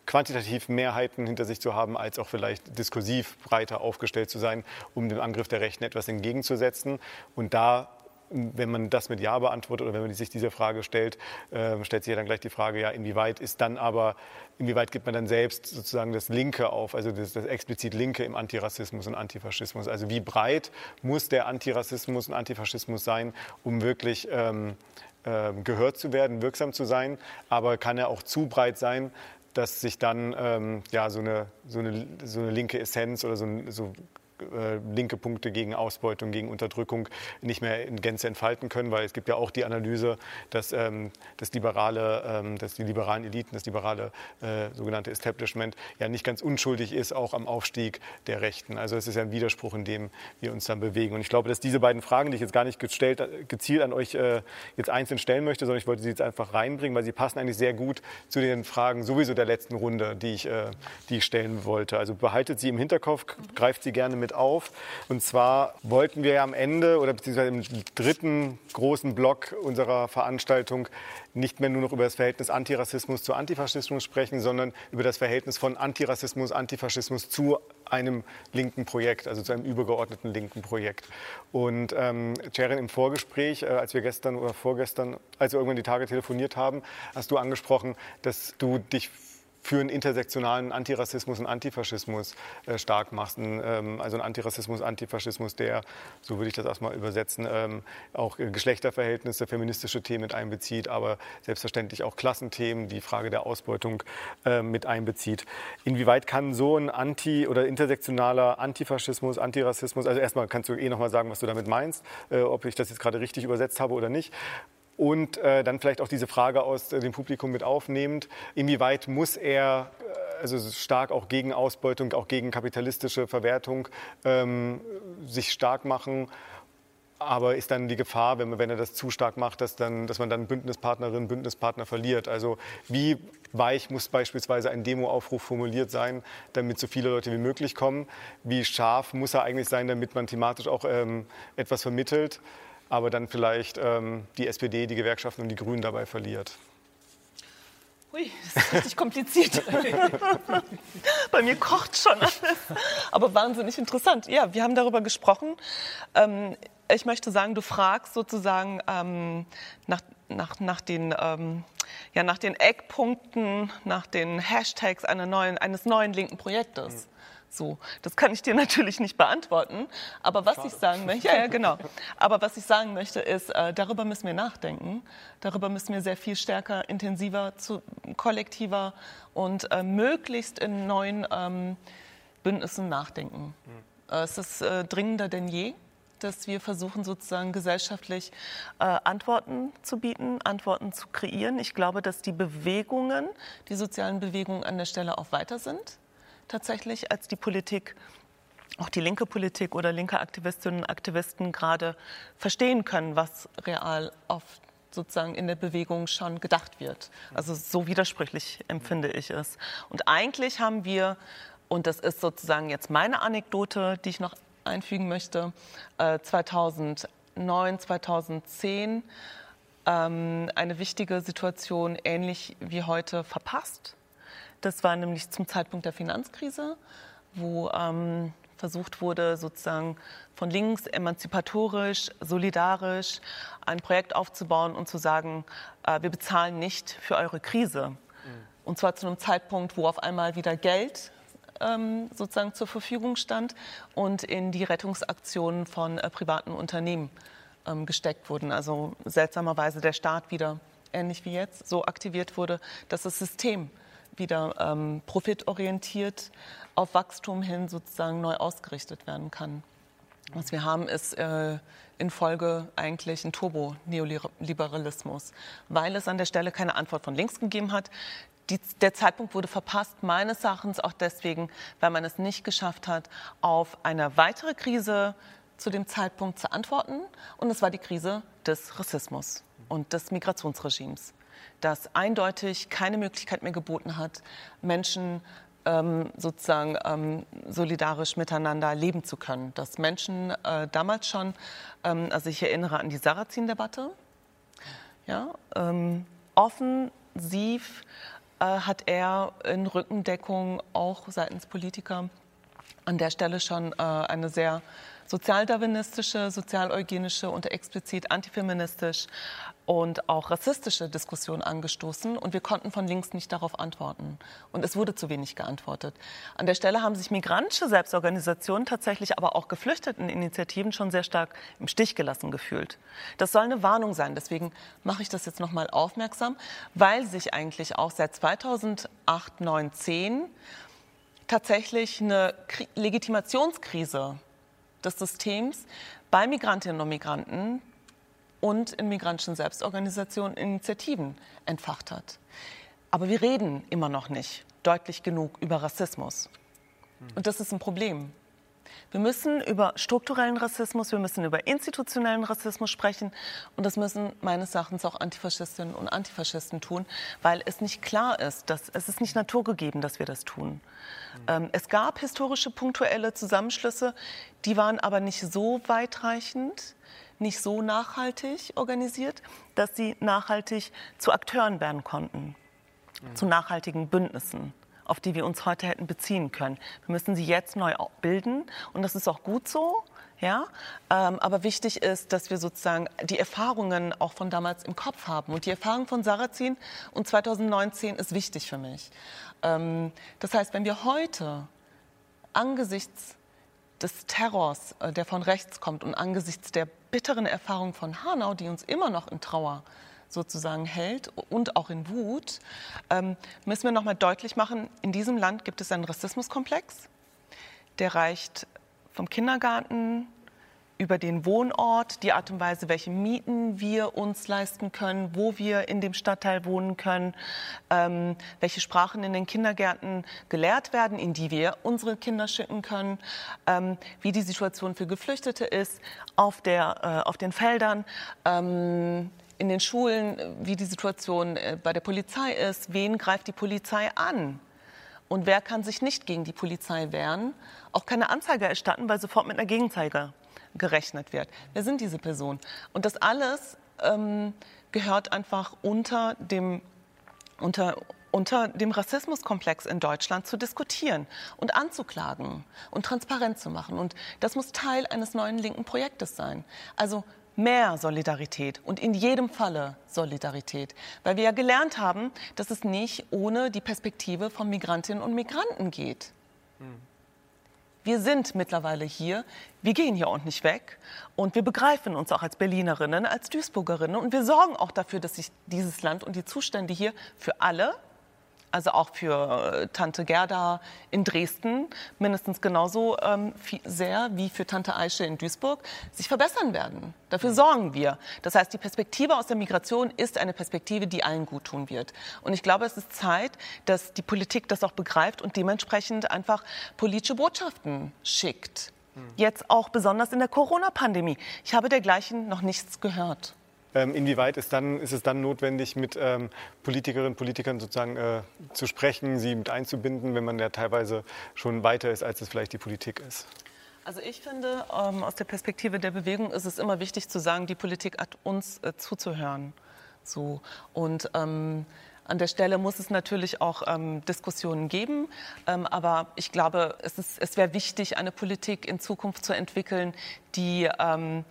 Speaker 2: quantitativ Mehrheiten hinter sich zu haben, als auch vielleicht diskursiv breiter aufgestellt zu sein, um dem Angriff der Rechten etwas entgegenzusetzen. Und da wenn man das mit Ja beantwortet oder wenn man sich diese Frage stellt, äh, stellt sich ja dann gleich die Frage, ja, inwieweit ist dann aber, inwieweit gibt man dann selbst sozusagen das Linke auf, also das, das explizit Linke im Antirassismus und Antifaschismus. Also wie breit muss der Antirassismus und Antifaschismus sein, um wirklich ähm, äh, gehört zu werden, wirksam zu sein, aber kann er auch zu breit sein, dass sich dann ähm, ja, so, eine, so, eine, so eine linke Essenz oder so, so äh, linke Punkte gegen Ausbeutung, gegen Unterdrückung nicht mehr in Gänze entfalten können, weil es gibt ja auch die Analyse, dass, ähm, das liberale, ähm, dass die liberalen Eliten, das liberale äh, sogenannte Establishment ja nicht ganz unschuldig ist, auch am Aufstieg der Rechten. Also es ist ja ein Widerspruch, in dem wir uns dann bewegen. Und ich glaube, dass diese beiden Fragen, die ich jetzt gar nicht gestellt, gezielt an euch äh, jetzt einzeln stellen möchte, sondern ich wollte sie jetzt einfach reinbringen, weil sie passen eigentlich sehr gut zu den Fragen sowieso der letzten Runde, die ich, äh, die ich stellen wollte. Also behaltet sie im Hinterkopf, greift sie gerne mit mit auf. Und zwar wollten wir ja am Ende oder beziehungsweise im dritten großen Block unserer Veranstaltung nicht mehr nur noch über das Verhältnis Antirassismus zu Antifaschismus sprechen, sondern über das Verhältnis von Antirassismus, Antifaschismus zu einem linken Projekt, also zu einem übergeordneten linken Projekt. Und ähm, Sharon, im Vorgespräch, äh, als wir gestern oder vorgestern, als wir irgendwann die Tage telefoniert haben, hast du angesprochen, dass du dich für einen intersektionalen Antirassismus und Antifaschismus äh, stark machst. Ein, ähm, also ein Antirassismus, Antifaschismus, der, so würde ich das erstmal übersetzen, ähm, auch Geschlechterverhältnisse, feministische Themen mit einbezieht, aber selbstverständlich auch Klassenthemen, die Frage der Ausbeutung äh, mit einbezieht. Inwieweit kann so ein anti- oder intersektionaler Antifaschismus, Antirassismus, also erstmal kannst du eh nochmal sagen, was du damit meinst, äh, ob ich das jetzt gerade richtig übersetzt habe oder nicht. Und äh, dann vielleicht auch diese Frage aus äh, dem Publikum mit aufnehmend, inwieweit muss er äh, also stark auch gegen Ausbeutung, auch gegen kapitalistische Verwertung ähm, sich stark machen. Aber ist dann die Gefahr, wenn, man, wenn er das zu stark macht, dass, dann, dass man dann Bündnispartnerinnen, Bündnispartner verliert? Also wie weich muss beispielsweise ein Demoaufruf formuliert sein, damit so viele Leute wie möglich kommen? Wie scharf muss er eigentlich sein, damit man thematisch auch ähm, etwas vermittelt? Aber dann vielleicht ähm, die SPD, die Gewerkschaften und die Grünen dabei verliert.
Speaker 3: Ui, das ist richtig kompliziert. *laughs* Bei mir kocht schon alles. Aber wahnsinnig interessant. Ja, wir haben darüber gesprochen. Ähm, ich möchte sagen, du fragst sozusagen ähm, nach, nach, nach, den, ähm, ja, nach den Eckpunkten, nach den Hashtags neuen, eines neuen linken Projektes. So, das kann ich dir *laughs* natürlich nicht beantworten. Aber was Schade. ich sagen möchte, ja, ja, genau. *laughs* Aber was ich sagen möchte, ist, äh, darüber müssen wir nachdenken. Darüber müssen wir sehr viel stärker, intensiver, zu, kollektiver und äh, möglichst in neuen ähm, Bündnissen nachdenken. Mhm. Äh, es ist äh, dringender denn je dass wir versuchen, sozusagen gesellschaftlich äh, Antworten zu bieten, Antworten zu kreieren. Ich glaube, dass die Bewegungen, die sozialen Bewegungen an der Stelle auch weiter sind tatsächlich, als die Politik auch die linke Politik oder linke Aktivistinnen und Aktivisten gerade verstehen können, was real oft sozusagen in der Bewegung schon gedacht wird. Also so widersprüchlich empfinde ich es. Und eigentlich haben wir, und das ist sozusagen jetzt meine Anekdote, die ich noch einfügen möchte, 2009, äh, 2010 ähm, eine wichtige Situation ähnlich wie heute verpasst. Das war nämlich zum Zeitpunkt der Finanzkrise, wo ähm, versucht wurde, sozusagen von links emanzipatorisch, solidarisch ein Projekt aufzubauen und zu sagen, äh, wir bezahlen nicht für eure Krise. Mhm. Und zwar zu einem Zeitpunkt, wo auf einmal wieder Geld ähm, sozusagen zur Verfügung stand und in die Rettungsaktionen von äh, privaten Unternehmen ähm, gesteckt wurden. Also seltsamerweise der Staat wieder, ähnlich wie jetzt, so aktiviert wurde, dass das System wieder ähm, profitorientiert auf Wachstum hin sozusagen neu ausgerichtet werden kann. Was wir haben, ist äh, in Folge eigentlich ein Turbo-Neoliberalismus, weil es an der Stelle keine Antwort von links gegeben hat. Die, der Zeitpunkt wurde verpasst, meines Erachtens auch deswegen, weil man es nicht geschafft hat, auf eine weitere Krise zu dem Zeitpunkt zu antworten. Und es war die Krise des Rassismus und des Migrationsregimes das eindeutig keine Möglichkeit mehr geboten hat, Menschen ähm, sozusagen ähm, solidarisch miteinander leben zu können. Dass Menschen äh, damals schon, ähm, also ich erinnere an die Sarrazin-Debatte, ja, ähm, offensiv äh, hat er in Rückendeckung auch seitens Politiker an der Stelle schon äh, eine sehr sozialdarwinistische, sozialeugenische und explizit antifeministisch und auch rassistische Diskussion angestoßen und wir konnten von links nicht darauf antworten. Und es wurde zu wenig geantwortet. An der Stelle haben sich migrantische Selbstorganisationen tatsächlich aber auch geflüchteten Initiativen schon sehr stark im Stich gelassen gefühlt. Das soll eine Warnung sein. Deswegen mache ich das jetzt nochmal aufmerksam, weil sich eigentlich auch seit 2008, 9, 10 tatsächlich eine Legitimationskrise des Systems bei Migrantinnen und Migranten und in migrantischen Selbstorganisationen Initiativen entfacht hat. Aber wir reden immer noch nicht deutlich genug über Rassismus. Und das ist ein Problem. Wir müssen über strukturellen Rassismus, wir müssen über institutionellen Rassismus sprechen. Und das müssen meines Erachtens auch Antifaschistinnen und Antifaschisten tun, weil es nicht klar ist, dass es ist nicht naturgegeben, dass wir das tun. Mhm. es gab historische punktuelle Zusammenschlüsse, die waren aber nicht so weitreichend, nicht so nachhaltig organisiert, dass sie nachhaltig zu Akteuren werden konnten, mhm. zu nachhaltigen Bündnissen auf die wir uns heute hätten beziehen können. Wir müssen sie jetzt neu bilden und das ist auch gut so. Ja, ähm, aber wichtig ist, dass wir sozusagen die Erfahrungen auch von damals im Kopf haben. Und die Erfahrung von Sarrazin und 2019 ist wichtig für mich. Ähm, das heißt, wenn wir heute angesichts des Terrors, äh, der von rechts kommt und angesichts der bitteren Erfahrung von Hanau, die uns immer noch in Trauer sozusagen hält und auch in Wut, ähm, müssen wir noch mal deutlich machen, in diesem Land gibt es einen Rassismuskomplex, der reicht vom Kindergarten über den Wohnort, die Art und Weise, welche Mieten wir uns leisten können, wo wir in dem Stadtteil wohnen können, ähm, welche Sprachen in den Kindergärten gelehrt werden, in die wir unsere Kinder schicken können, ähm, wie die Situation für Geflüchtete ist auf, der, äh, auf den Feldern. Ähm, in den Schulen, wie die Situation äh, bei der Polizei ist, wen greift die Polizei an und wer kann sich nicht gegen die Polizei wehren, auch keine Anzeige erstatten, weil sofort mit einer Gegenzeige gerechnet wird. Wer sind diese Personen? Und das alles ähm, gehört einfach unter dem, unter, unter dem Rassismuskomplex in Deutschland zu diskutieren und anzuklagen und transparent zu machen. Und das muss Teil eines neuen linken Projektes sein. Also mehr Solidarität und in jedem Falle Solidarität, weil wir ja gelernt haben, dass es nicht ohne die Perspektive von Migrantinnen und Migranten geht. Wir sind mittlerweile hier, wir gehen hier auch nicht weg. Und wir begreifen uns auch als Berlinerinnen, als Duisburgerinnen. Und wir sorgen auch dafür, dass sich dieses Land und die Zustände hier für alle also auch für äh, Tante Gerda in Dresden mindestens genauso ähm, sehr wie für Tante Aische in Duisburg sich verbessern werden. Dafür sorgen wir. Das heißt, die Perspektive aus der Migration ist eine Perspektive, die allen gut tun wird. Und ich glaube, es ist Zeit, dass die Politik das auch begreift und dementsprechend einfach politische Botschaften schickt. Jetzt auch besonders in der Corona-Pandemie. Ich habe dergleichen noch nichts gehört.
Speaker 2: Ähm, inwieweit ist, dann, ist es dann notwendig, mit ähm, Politikerinnen und Politikern sozusagen äh, zu sprechen, sie mit einzubinden, wenn man ja teilweise schon weiter ist, als es vielleicht die Politik ist?
Speaker 3: Also ich finde, ähm, aus der Perspektive der Bewegung ist es immer wichtig zu sagen, die Politik hat uns äh, zuzuhören. So. Und ähm, an der Stelle muss es natürlich auch ähm, Diskussionen geben. Ähm, aber ich glaube, es, es wäre wichtig, eine Politik in Zukunft zu entwickeln, die ähm,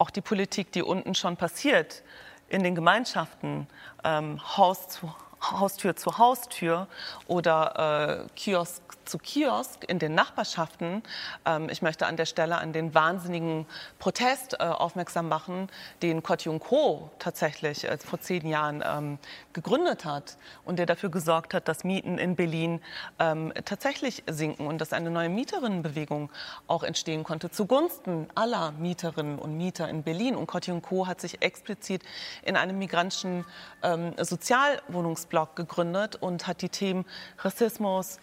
Speaker 3: auch die Politik, die unten schon passiert, in den Gemeinschaften, ähm, Haus zu Haustür zu Haustür oder äh, Kiosk zu Kiosk in den Nachbarschaften. Ähm, ich möchte an der Stelle an den wahnsinnigen Protest äh, aufmerksam machen, den Kotjung Co. tatsächlich äh, vor zehn Jahren ähm, gegründet hat und der dafür gesorgt hat, dass Mieten in Berlin ähm, tatsächlich sinken und dass eine neue Mieterinnenbewegung auch entstehen konnte zugunsten aller Mieterinnen und Mieter in Berlin. Und Kotjung Co. hat sich explizit in einem migrantischen Sozialwohnungsblock gegründet und hat die Themen Rassismus,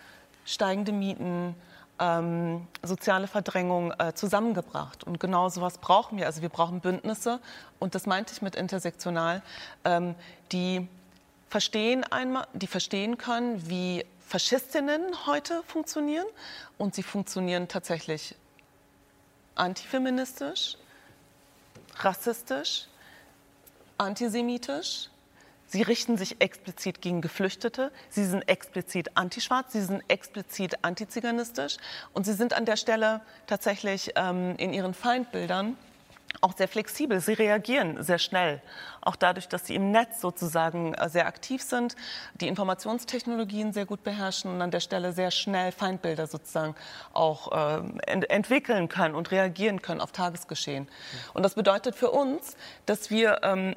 Speaker 3: steigende Mieten, ähm, soziale Verdrängung äh, zusammengebracht. Und genau sowas brauchen wir. Also wir brauchen Bündnisse, und das meinte ich mit intersektional, ähm, die verstehen einmal, die verstehen können, wie Faschistinnen heute funktionieren. Und sie funktionieren tatsächlich antifeministisch, rassistisch, antisemitisch, Sie richten sich explizit gegen Geflüchtete. Sie sind explizit antischwarz. Sie sind explizit antiziganistisch. Und sie sind an der Stelle tatsächlich ähm, in ihren Feindbildern auch sehr flexibel. Sie reagieren sehr schnell. Auch dadurch, dass sie im Netz sozusagen äh, sehr aktiv sind, die Informationstechnologien sehr gut beherrschen und an der Stelle sehr schnell Feindbilder sozusagen auch äh, ent entwickeln können und reagieren können auf Tagesgeschehen. Und das bedeutet für uns, dass wir, ähm,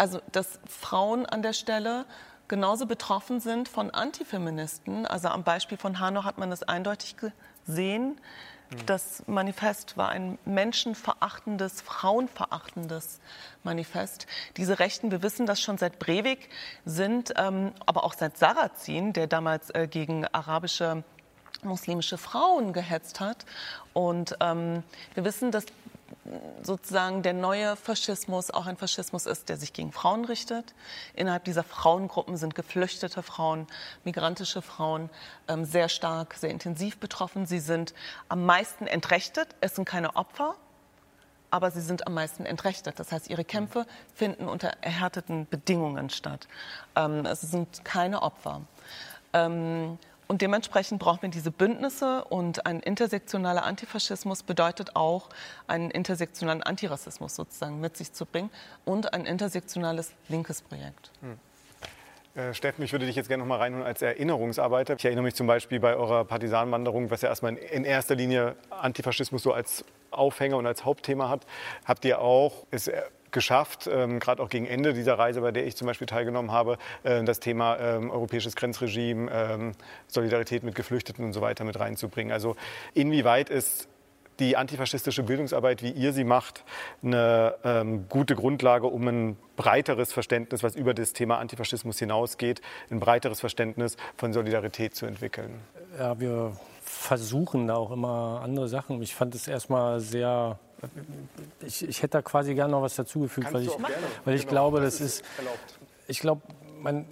Speaker 3: also dass Frauen an der Stelle genauso betroffen sind von Antifeministen. Also am Beispiel von Hanau hat man das eindeutig gesehen das Manifest war ein menschenverachtendes, frauenverachtendes Manifest. Diese Rechten, wir wissen das schon seit Breivik, sind ähm, aber auch seit Sarrazin, der damals äh, gegen arabische muslimische Frauen gehetzt hat. Und ähm, wir wissen, dass sozusagen der neue Faschismus auch ein Faschismus ist, der sich gegen Frauen richtet. Innerhalb dieser Frauengruppen sind geflüchtete Frauen, migrantische Frauen ähm, sehr stark, sehr intensiv betroffen. Sie sind am meisten entrechtet. Es sind keine Opfer, aber sie sind am meisten entrechtet. Das heißt, ihre Kämpfe finden unter erhärteten Bedingungen statt. Ähm, es sind keine Opfer. Ähm, und dementsprechend brauchen wir diese Bündnisse und ein intersektionaler Antifaschismus bedeutet auch, einen intersektionalen Antirassismus sozusagen mit sich zu bringen und ein intersektionales linkes Projekt. Hm.
Speaker 2: Äh, Steffen, ich würde dich jetzt gerne noch mal reinholen als Erinnerungsarbeiter. Ich erinnere mich zum Beispiel bei eurer Partisanwanderung, was ja erstmal in erster Linie Antifaschismus so als Aufhänger und als Hauptthema hat. Habt ihr auch, ist geschafft, ähm, gerade auch gegen Ende dieser Reise, bei der ich zum Beispiel teilgenommen habe, äh, das Thema ähm, europäisches Grenzregime, ähm, Solidarität mit Geflüchteten und so weiter mit reinzubringen. Also inwieweit ist die antifaschistische Bildungsarbeit, wie ihr sie macht, eine ähm, gute Grundlage, um ein breiteres Verständnis, was über das Thema Antifaschismus hinausgeht, ein breiteres Verständnis von Solidarität zu entwickeln?
Speaker 4: Ja, wir versuchen da auch immer andere Sachen. Ich fand es erstmal sehr ich, ich, hätte da quasi gerne noch was dazugefügt, weil ich, weil ich genau, glaube, das, das ist, ich glaube, man,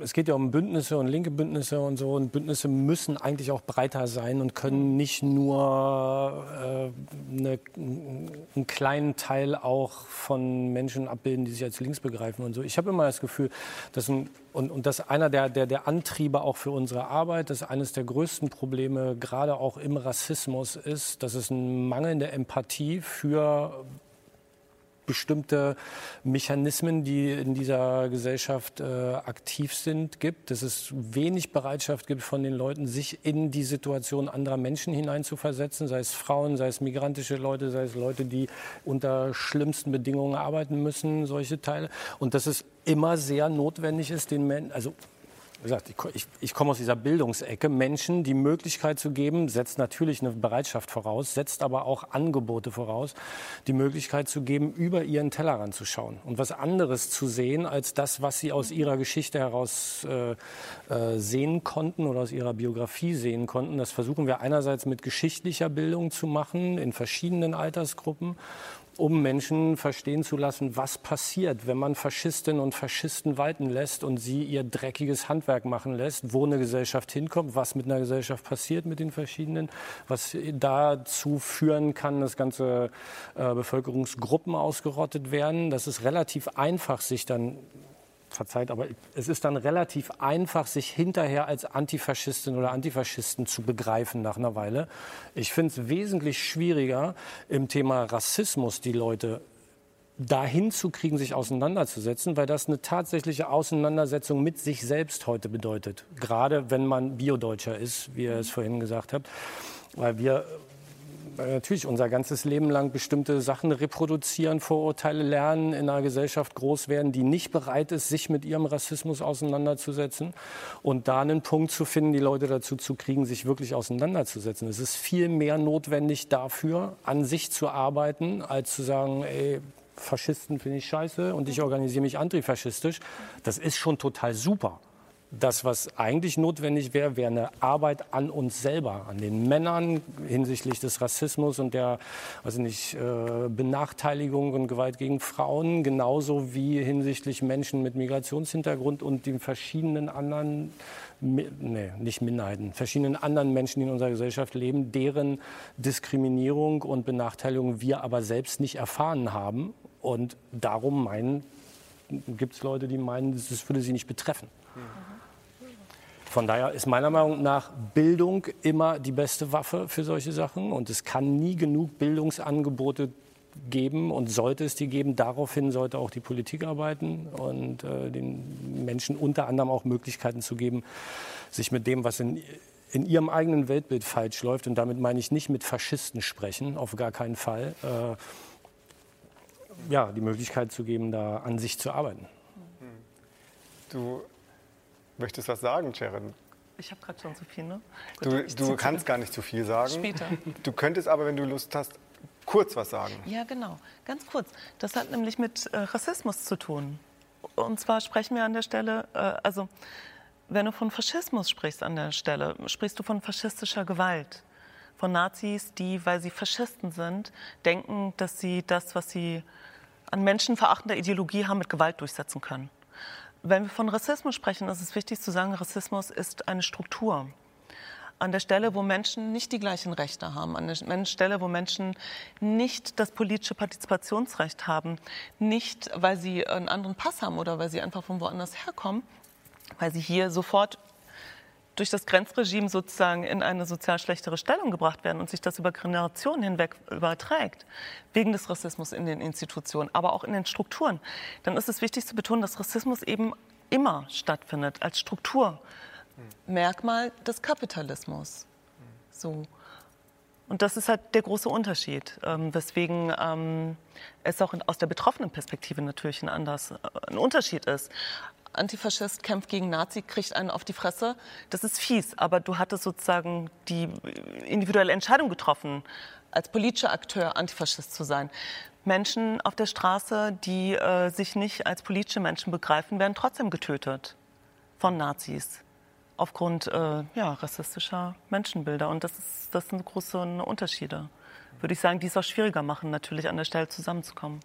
Speaker 4: es geht ja um Bündnisse und linke Bündnisse und so. Und Bündnisse müssen eigentlich auch breiter sein und können nicht nur äh, eine, einen kleinen Teil auch von Menschen abbilden, die sich als links begreifen und so. Ich habe immer das Gefühl, dass ein, und, und das einer der, der, der Antriebe auch für unsere Arbeit, dass eines der größten Probleme gerade auch im Rassismus ist, dass es eine mangelnde Empathie für bestimmte Mechanismen, die in dieser Gesellschaft äh, aktiv sind, gibt, dass es wenig Bereitschaft gibt von den Leuten, sich in die Situation anderer Menschen hineinzuversetzen, sei es Frauen, sei es migrantische Leute, sei es Leute, die unter schlimmsten Bedingungen arbeiten müssen, solche Teile. Und dass es immer sehr notwendig ist, den Menschen, also gesagt, ich, ich, ich komme aus dieser Bildungsecke, Menschen die Möglichkeit zu geben, setzt natürlich eine Bereitschaft voraus, setzt aber auch Angebote voraus, die Möglichkeit zu geben, über ihren Tellerrand zu schauen und was anderes zu sehen als das, was sie aus ihrer Geschichte heraus äh, äh, sehen konnten oder aus ihrer Biografie sehen konnten. Das versuchen wir einerseits mit geschichtlicher Bildung zu machen in verschiedenen Altersgruppen um Menschen verstehen zu lassen, was passiert, wenn man Faschistinnen und Faschisten walten lässt und sie ihr dreckiges Handwerk machen lässt, wo eine Gesellschaft hinkommt, was mit einer Gesellschaft passiert mit den verschiedenen, was dazu führen kann, dass ganze äh, Bevölkerungsgruppen ausgerottet werden. Das ist relativ einfach, sich dann verzeiht, aber es ist dann relativ einfach, sich hinterher als Antifaschistin oder Antifaschisten zu begreifen nach einer Weile. Ich finde es wesentlich schwieriger, im Thema Rassismus die Leute dahin zu kriegen, sich auseinanderzusetzen, weil das eine tatsächliche Auseinandersetzung mit sich selbst heute bedeutet. Gerade wenn man Biodeutscher ist, wie ihr es vorhin gesagt habt. Weil wir natürlich unser ganzes Leben lang bestimmte Sachen reproduzieren, Vorurteile lernen, in einer Gesellschaft groß werden, die nicht bereit ist, sich mit ihrem Rassismus auseinanderzusetzen. Und da einen Punkt zu finden, die Leute dazu zu kriegen, sich wirklich auseinanderzusetzen. Es ist viel mehr notwendig dafür, an sich zu arbeiten, als zu sagen, ey, Faschisten finde ich scheiße und ich organisiere mich antifaschistisch. Das ist schon total super. Das, was eigentlich notwendig wäre, wäre eine Arbeit an uns selber, an den Männern hinsichtlich des Rassismus und der also nicht, äh, Benachteiligung und Gewalt gegen Frauen, genauso wie hinsichtlich Menschen mit Migrationshintergrund und den verschiedenen anderen, nee, nicht Minderheiten, verschiedenen anderen Menschen, die in unserer Gesellschaft leben, deren Diskriminierung und Benachteiligung wir aber selbst nicht erfahren haben und darum gibt es Leute, die meinen, das würde sie nicht betreffen. Von daher ist meiner Meinung nach Bildung immer die beste Waffe für solche Sachen. Und es kann nie genug Bildungsangebote geben und sollte es die geben. Daraufhin sollte auch die Politik arbeiten und äh, den Menschen unter anderem auch Möglichkeiten zu geben, sich mit dem, was in, in ihrem eigenen Weltbild falsch läuft, und damit meine ich nicht mit Faschisten sprechen, auf gar keinen Fall, äh, ja, die Möglichkeit zu geben, da an sich zu arbeiten.
Speaker 2: Du möchtest was sagen, Sharon?
Speaker 3: Ich habe gerade schon so viel, ne?
Speaker 2: Gut, du, du kannst gar nicht zu viel sagen.
Speaker 3: Später.
Speaker 2: Du könntest aber, wenn du Lust hast, kurz was sagen.
Speaker 3: Ja, genau. Ganz kurz. Das hat nämlich mit äh, Rassismus zu tun. Und zwar sprechen wir an der Stelle, äh, also wenn du von Faschismus sprichst an der Stelle, sprichst du von faschistischer Gewalt. Von Nazis, die, weil sie Faschisten sind, denken, dass sie das, was sie an menschenverachtender Ideologie haben, mit Gewalt durchsetzen können. Wenn wir von Rassismus sprechen, ist es wichtig zu sagen, Rassismus ist eine Struktur. An der Stelle, wo Menschen nicht die gleichen Rechte haben, an der Stelle, wo Menschen nicht das politische Partizipationsrecht haben, nicht weil sie einen anderen Pass haben oder weil sie einfach von woanders herkommen, weil sie hier sofort durch das Grenzregime sozusagen in eine sozial schlechtere Stellung gebracht werden und sich das über Generationen hinweg überträgt, wegen des Rassismus in den Institutionen, aber auch in den Strukturen, dann ist es wichtig zu betonen, dass Rassismus eben immer stattfindet als Strukturmerkmal des Kapitalismus. So. Und das ist halt der große Unterschied, ähm, weswegen ähm, es auch in, aus der betroffenen Perspektive natürlich ein, anders, äh, ein Unterschied ist. Antifaschist kämpft gegen Nazi, kriegt einen auf die Fresse. Das ist fies, aber du hattest sozusagen die individuelle Entscheidung getroffen, als politischer Akteur Antifaschist zu sein. Menschen auf der Straße, die äh, sich nicht als politische Menschen begreifen, werden trotzdem getötet von Nazis aufgrund äh, ja, rassistischer Menschenbilder. Und das, ist, das sind große Unterschiede, würde ich sagen, die es auch schwieriger machen, natürlich an der Stelle zusammenzukommen.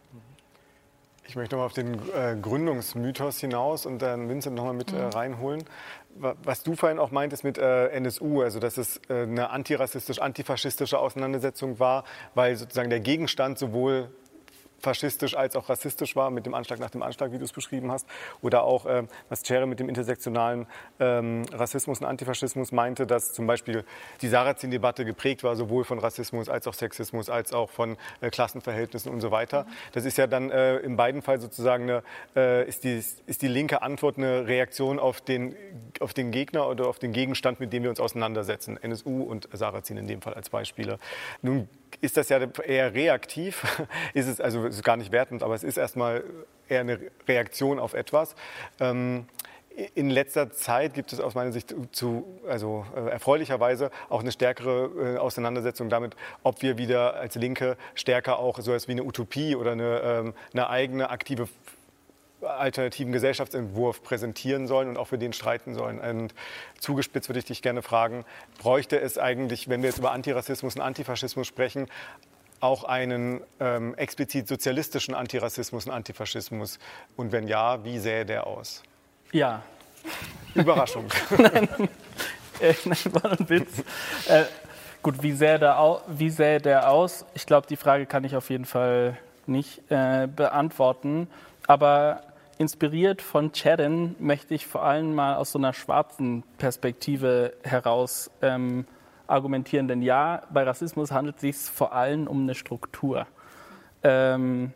Speaker 2: Ich möchte noch mal auf den äh, Gründungsmythos hinaus und dann Vincent noch mal mit äh, mhm. äh, reinholen. Was du vorhin auch meintest mit äh, NSU, also dass es äh, eine antirassistisch-antifaschistische Auseinandersetzung war, weil sozusagen der Gegenstand sowohl faschistisch als auch rassistisch war, mit dem Anschlag nach dem Anschlag, wie du es beschrieben hast. Oder auch, äh, was Cere mit dem intersektionalen ähm, Rassismus und Antifaschismus meinte, dass zum Beispiel die Sarrazin-Debatte geprägt war, sowohl von Rassismus als auch Sexismus, als auch von äh, Klassenverhältnissen und so weiter. Das ist ja dann äh, in beiden Fällen sozusagen eine, äh, ist, die, ist die linke Antwort eine Reaktion auf den, auf den Gegner oder auf den Gegenstand, mit dem wir uns auseinandersetzen. NSU und Sarrazin in dem Fall als Beispiele. Nun ist das ja eher reaktiv, *laughs* ist es also ist gar nicht wertend, aber es ist erstmal eher eine Reaktion auf etwas. Ähm, in letzter Zeit gibt es aus meiner Sicht zu, also äh, erfreulicherweise auch eine stärkere äh, Auseinandersetzung damit, ob wir wieder als Linke stärker auch so etwas wie eine Utopie oder eine, ähm, eine eigene aktive alternativen Gesellschaftsentwurf präsentieren sollen und auch für den streiten sollen. Und zugespitzt würde ich dich gerne fragen, bräuchte es eigentlich, wenn wir jetzt über Antirassismus und Antifaschismus sprechen, auch einen ähm, explizit sozialistischen Antirassismus und Antifaschismus? Und wenn ja, wie sähe der aus?
Speaker 5: Ja.
Speaker 2: Überraschung. *laughs*
Speaker 5: nein, äh, nein, war ein Witz. Äh, gut, wie sähe, der wie sähe der aus? Ich glaube, die Frage kann ich auf jeden Fall nicht äh, beantworten. Aber inspiriert von Chadden möchte ich vor allem mal aus so einer schwarzen Perspektive heraus ähm, argumentieren. Denn ja, bei Rassismus handelt es sich vor allem um eine Struktur. Ähm,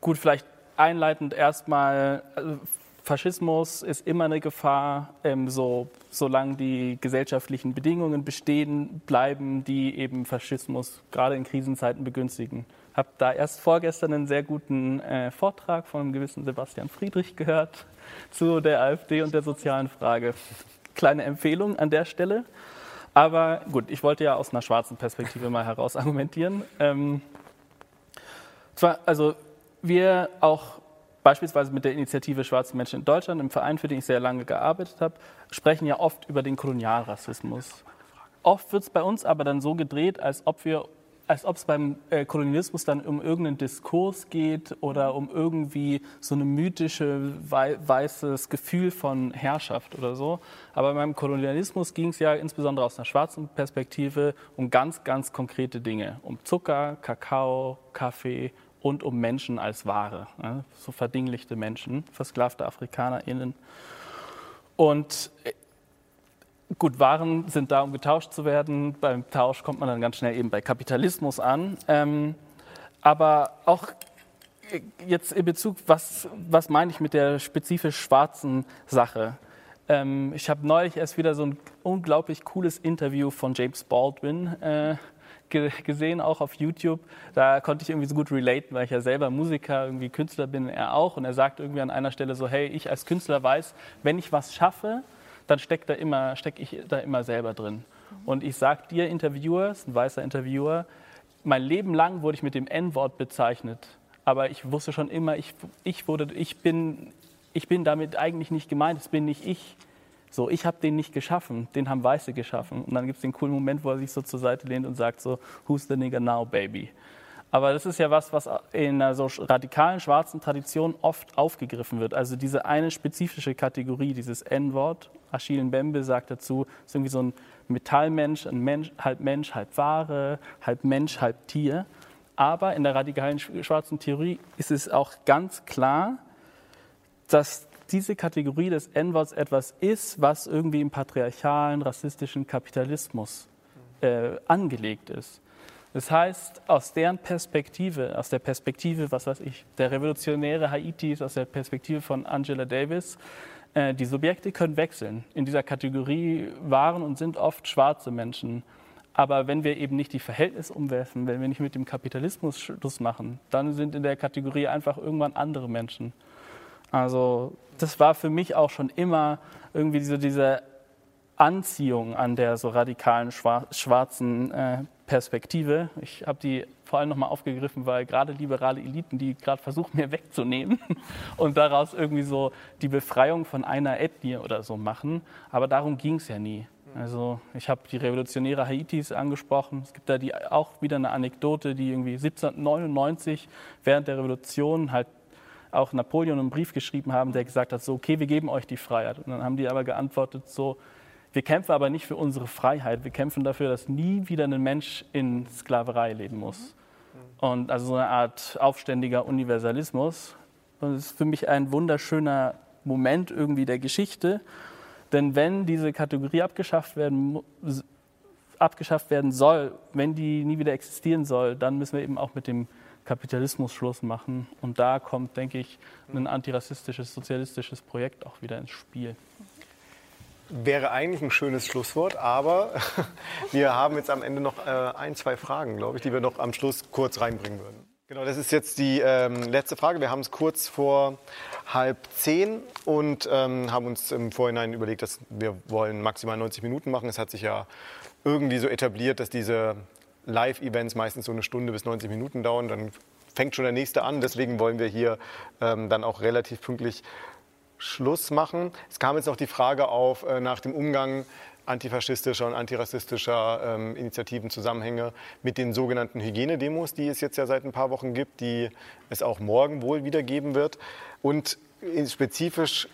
Speaker 5: gut, vielleicht einleitend erstmal, also Faschismus ist immer eine Gefahr, ähm, so, solange die gesellschaftlichen Bedingungen bestehen bleiben, die eben Faschismus gerade in Krisenzeiten begünstigen habe da erst vorgestern einen sehr guten äh, Vortrag von einem gewissen Sebastian Friedrich gehört *laughs* zu der AfD und der sozialen Frage. Kleine Empfehlung an der Stelle. Aber gut, ich wollte ja aus einer schwarzen Perspektive mal heraus argumentieren. Ähm, zwar, also wir auch beispielsweise mit der Initiative Schwarze Menschen in Deutschland, im Verein, für den ich sehr lange gearbeitet habe, sprechen ja oft über den Kolonialrassismus. Oft wird es bei uns aber dann so gedreht, als ob wir als ob es beim äh, Kolonialismus dann um irgendeinen Diskurs geht oder um irgendwie so ein mythische, wei weißes Gefühl von Herrschaft oder so. Aber beim Kolonialismus ging es ja insbesondere aus einer schwarzen Perspektive um ganz, ganz konkrete Dinge. Um Zucker, Kakao, Kaffee und um Menschen als Ware, ja, so verdinglichte Menschen, versklavte AfrikanerInnen. Und äh, gut, Waren sind da, um getauscht zu werden. Beim Tausch kommt man dann ganz schnell eben bei Kapitalismus an. Ähm, aber auch äh, jetzt in Bezug, was, was meine ich mit der spezifisch schwarzen Sache? Ähm, ich habe neulich erst wieder so ein unglaublich cooles Interview von James Baldwin äh, gesehen, auch auf YouTube. Da konnte ich irgendwie so gut relaten, weil ich ja selber Musiker, irgendwie Künstler bin, er auch. Und er sagt irgendwie an einer Stelle so, hey, ich als Künstler weiß, wenn ich was schaffe, dann stecke da immer, steck ich da immer selber drin. Und ich sage dir, Interviewer, ist ein weißer Interviewer, mein Leben lang wurde ich mit dem N-Wort bezeichnet. Aber ich wusste schon immer, ich, ich, wurde, ich, bin, ich bin damit eigentlich nicht gemeint, es bin nicht ich. So, ich habe den nicht geschaffen, den haben Weiße geschaffen. Und dann gibt es den coolen Moment, wo er sich so zur Seite lehnt und sagt so, who's the nigger now, baby? Aber das ist ja was, was in einer so radikalen schwarzen Tradition oft aufgegriffen wird. Also diese eine spezifische Kategorie, dieses N-Wort. Achille Mbembe sagt dazu, ist irgendwie so ein Metallmensch, ein Mensch, halb Mensch, halb Ware, halb Mensch, halb Tier. Aber in der radikalen schwarzen Theorie ist es auch ganz klar, dass diese Kategorie des N-Worts etwas ist, was irgendwie im patriarchalen, rassistischen Kapitalismus äh, angelegt ist. Das heißt, aus deren Perspektive, aus der Perspektive, was weiß ich, der revolutionäre Haitis, aus der Perspektive von Angela Davis, äh, die Subjekte können wechseln. In dieser Kategorie waren und sind oft schwarze Menschen. Aber wenn wir eben nicht die Verhältnisse umwerfen, wenn wir nicht mit dem Kapitalismus Schluss machen, dann sind in der Kategorie einfach irgendwann andere Menschen. Also das war für mich auch schon immer irgendwie diese, diese Anziehung an der so radikalen schwarzen äh, Perspektive. Ich habe die vor allem nochmal aufgegriffen, weil gerade liberale Eliten, die gerade versuchen, mir wegzunehmen *laughs* und daraus irgendwie so die Befreiung von einer Ethnie oder so machen. Aber darum ging es ja nie. Also ich habe die revolutionäre Haitis angesprochen. Es gibt da die, auch wieder eine Anekdote, die irgendwie 1799 während der Revolution halt auch Napoleon einen Brief geschrieben haben, der gesagt hat, so, okay, wir geben euch die Freiheit. Und dann haben die aber geantwortet, so, wir kämpfen aber nicht für unsere Freiheit, wir kämpfen dafür, dass nie wieder ein Mensch in Sklaverei leben muss. Und also so eine Art aufständiger Universalismus. Und es ist für mich ein wunderschöner Moment irgendwie der Geschichte. Denn wenn diese Kategorie abgeschafft werden, abgeschafft werden soll, wenn die nie wieder existieren soll, dann müssen wir eben auch mit dem Kapitalismus Schluss machen. Und da kommt, denke ich, ein antirassistisches, sozialistisches Projekt auch wieder ins Spiel.
Speaker 2: Wäre eigentlich ein schönes Schlusswort, aber *laughs* wir haben jetzt am Ende noch äh, ein, zwei Fragen, glaube ich, die wir noch am Schluss kurz reinbringen würden. Genau, das ist jetzt die ähm, letzte Frage. Wir haben es kurz vor halb zehn und ähm, haben uns im Vorhinein überlegt, dass wir wollen maximal 90 Minuten machen. Es hat sich ja irgendwie so etabliert, dass diese Live-Events meistens so eine Stunde bis 90 Minuten dauern. Dann fängt schon der nächste an. Deswegen wollen wir hier ähm, dann auch relativ pünktlich Schluss machen. Es kam jetzt noch die Frage auf äh, nach dem Umgang antifaschistischer und antirassistischer ähm, Initiativen Zusammenhänge mit den sogenannten Hygienedemos, die es jetzt ja seit ein paar Wochen gibt, die es auch morgen wohl wieder geben wird. Und spezifisch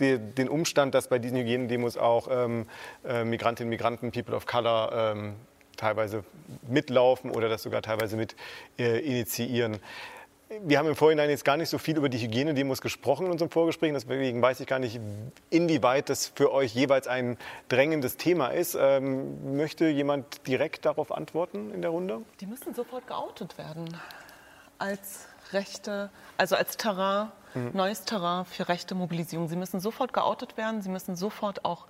Speaker 2: die, den Umstand, dass bei diesen Hygienedemos auch ähm, äh, Migrantinnen, Migranten, People of Color ähm, teilweise mitlaufen oder das sogar teilweise mit äh, initiieren. Wir haben im Vorhinein jetzt gar nicht so viel über die Hygienedemos gesprochen in unserem Vorgespräch. Deswegen weiß ich gar nicht, inwieweit das für euch jeweils ein drängendes Thema ist. Ähm, möchte jemand direkt darauf antworten in der Runde?
Speaker 3: Die müssen sofort geoutet werden als rechte, also als Terrain, mhm. neues Terrain für rechte Mobilisierung. Sie müssen sofort geoutet werden, sie müssen sofort auch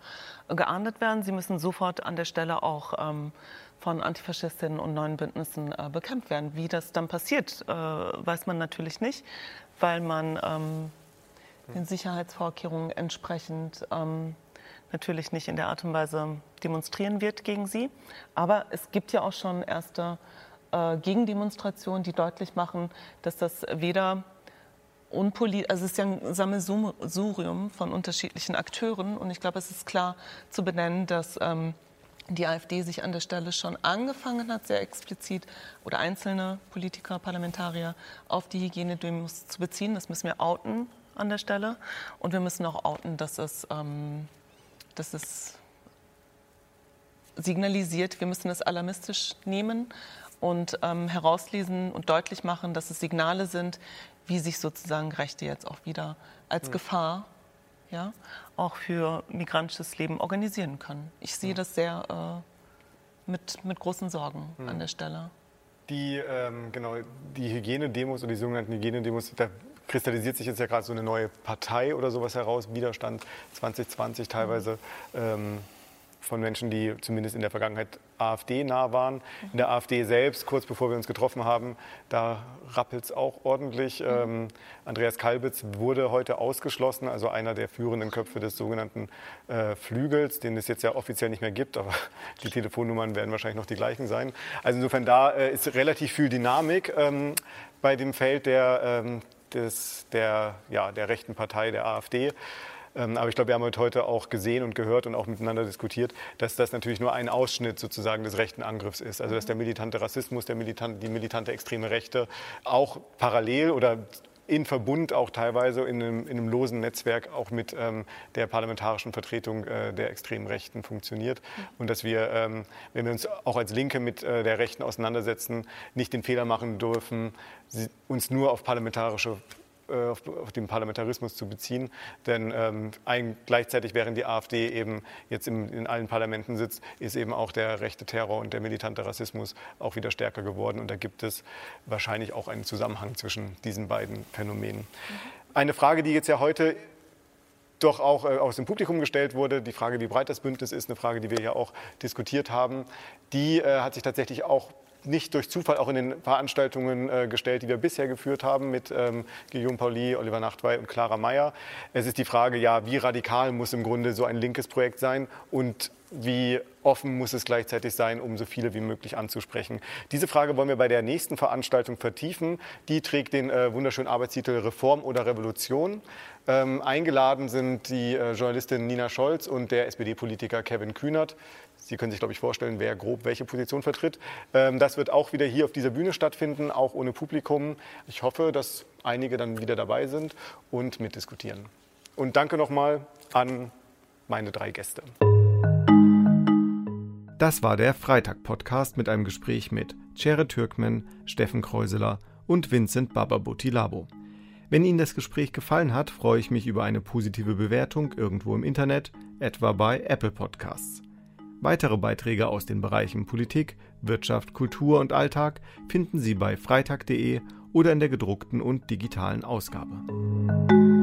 Speaker 3: geahndet werden, sie müssen sofort an der Stelle auch ähm, von Antifaschistinnen und neuen Bündnissen äh, bekämpft werden. Wie das dann passiert, äh, weiß man natürlich nicht, weil man ähm, den Sicherheitsvorkehrungen entsprechend ähm, natürlich nicht in der Art und Weise demonstrieren wird gegen sie. Aber es gibt ja auch schon erste äh, Gegendemonstrationen, die deutlich machen, dass das weder unpolit, also es ist ja ein Sammelsurium von unterschiedlichen Akteuren und ich glaube, es ist klar zu benennen, dass ähm, die AfD sich an der Stelle schon angefangen hat, sehr explizit oder einzelne Politiker, Parlamentarier auf die Hygienedemos zu beziehen. Das müssen wir outen an der Stelle. Und wir müssen auch outen, dass es, ähm, dass es signalisiert, wir müssen es alarmistisch nehmen und ähm, herauslesen und deutlich machen, dass es Signale sind, wie sich sozusagen Rechte jetzt auch wieder als mhm. Gefahr ja, auch für migrantisches Leben organisieren können. Ich sehe mhm. das sehr äh, mit, mit großen Sorgen mhm. an der Stelle.
Speaker 2: Die, ähm, genau, die Hygienedemos oder die sogenannten Hygienedemos, da kristallisiert sich jetzt ja gerade so eine neue Partei oder sowas heraus, Widerstand 2020 teilweise. Ähm, von Menschen, die zumindest in der Vergangenheit AfD-nah waren. In der AfD selbst, kurz bevor wir uns getroffen haben, da rappelt es auch ordentlich. Mhm. Ähm, Andreas Kalbitz wurde heute ausgeschlossen, also einer der führenden Köpfe des sogenannten äh, Flügels, den es jetzt ja offiziell nicht mehr gibt, aber *laughs* die Telefonnummern werden wahrscheinlich noch die gleichen sein. Also insofern da äh, ist relativ viel Dynamik ähm, bei dem Feld der, ähm, des, der, ja, der rechten Partei, der AfD. Ähm, aber ich glaube, wir haben heute auch gesehen und gehört und auch miteinander diskutiert, dass das natürlich nur ein Ausschnitt sozusagen des rechten Angriffs ist. Also dass der militante Rassismus, der militant, die militante extreme Rechte auch parallel oder in Verbund auch teilweise in einem, in einem losen Netzwerk auch mit ähm, der parlamentarischen Vertretung äh, der extremen Rechten funktioniert. Und dass wir, ähm, wenn wir uns auch als Linke mit äh, der Rechten auseinandersetzen, nicht den Fehler machen dürfen, uns nur auf parlamentarische äh, auf, auf, den Parlamentarismus zu beziehen. Denn ähm, ein, gleichzeitig, während die AfD eben jetzt im, in allen Parlamenten sitzt, ist eben auch der rechte Terror und der militante Rassismus auch wieder stärker geworden. Und da gibt es wahrscheinlich auch einen Zusammenhang zwischen diesen beiden Phänomenen. Mhm. Eine Frage, die jetzt ja heute doch auch äh, aus dem Publikum gestellt wurde, die Frage, wie breit das Bündnis ist, eine Frage, die wir ja auch diskutiert haben, die äh, hat sich tatsächlich auch nicht durch Zufall auch in den Veranstaltungen äh, gestellt, die wir bisher geführt haben mit ähm, Guillaume Pauli, Oliver Nachtwey und Clara Meyer. Es ist die Frage, ja, wie radikal muss im Grunde so ein linkes Projekt sein und wie offen muss es gleichzeitig sein, um so viele wie möglich anzusprechen. Diese Frage wollen wir bei der nächsten Veranstaltung vertiefen. Die trägt den äh, wunderschönen Arbeitstitel Reform oder Revolution. Ähm, eingeladen sind die äh, Journalistin Nina Scholz und der SPD-Politiker Kevin Kühnert. Sie können sich, glaube ich, vorstellen, wer grob welche Position vertritt. Ähm, das wird auch wieder hier auf dieser Bühne stattfinden, auch ohne Publikum. Ich hoffe, dass einige dann wieder dabei sind und mitdiskutieren. Und danke nochmal an meine drei Gäste.
Speaker 1: Das war der Freitag-Podcast mit einem Gespräch mit Cere Türkmen, Steffen Kreuseler und Vincent Bababutilabo. Wenn Ihnen das Gespräch gefallen hat, freue ich mich über eine positive Bewertung irgendwo im Internet, etwa bei Apple Podcasts. Weitere Beiträge aus den Bereichen Politik, Wirtschaft, Kultur und Alltag finden Sie bei freitag.de oder in der gedruckten und digitalen Ausgabe.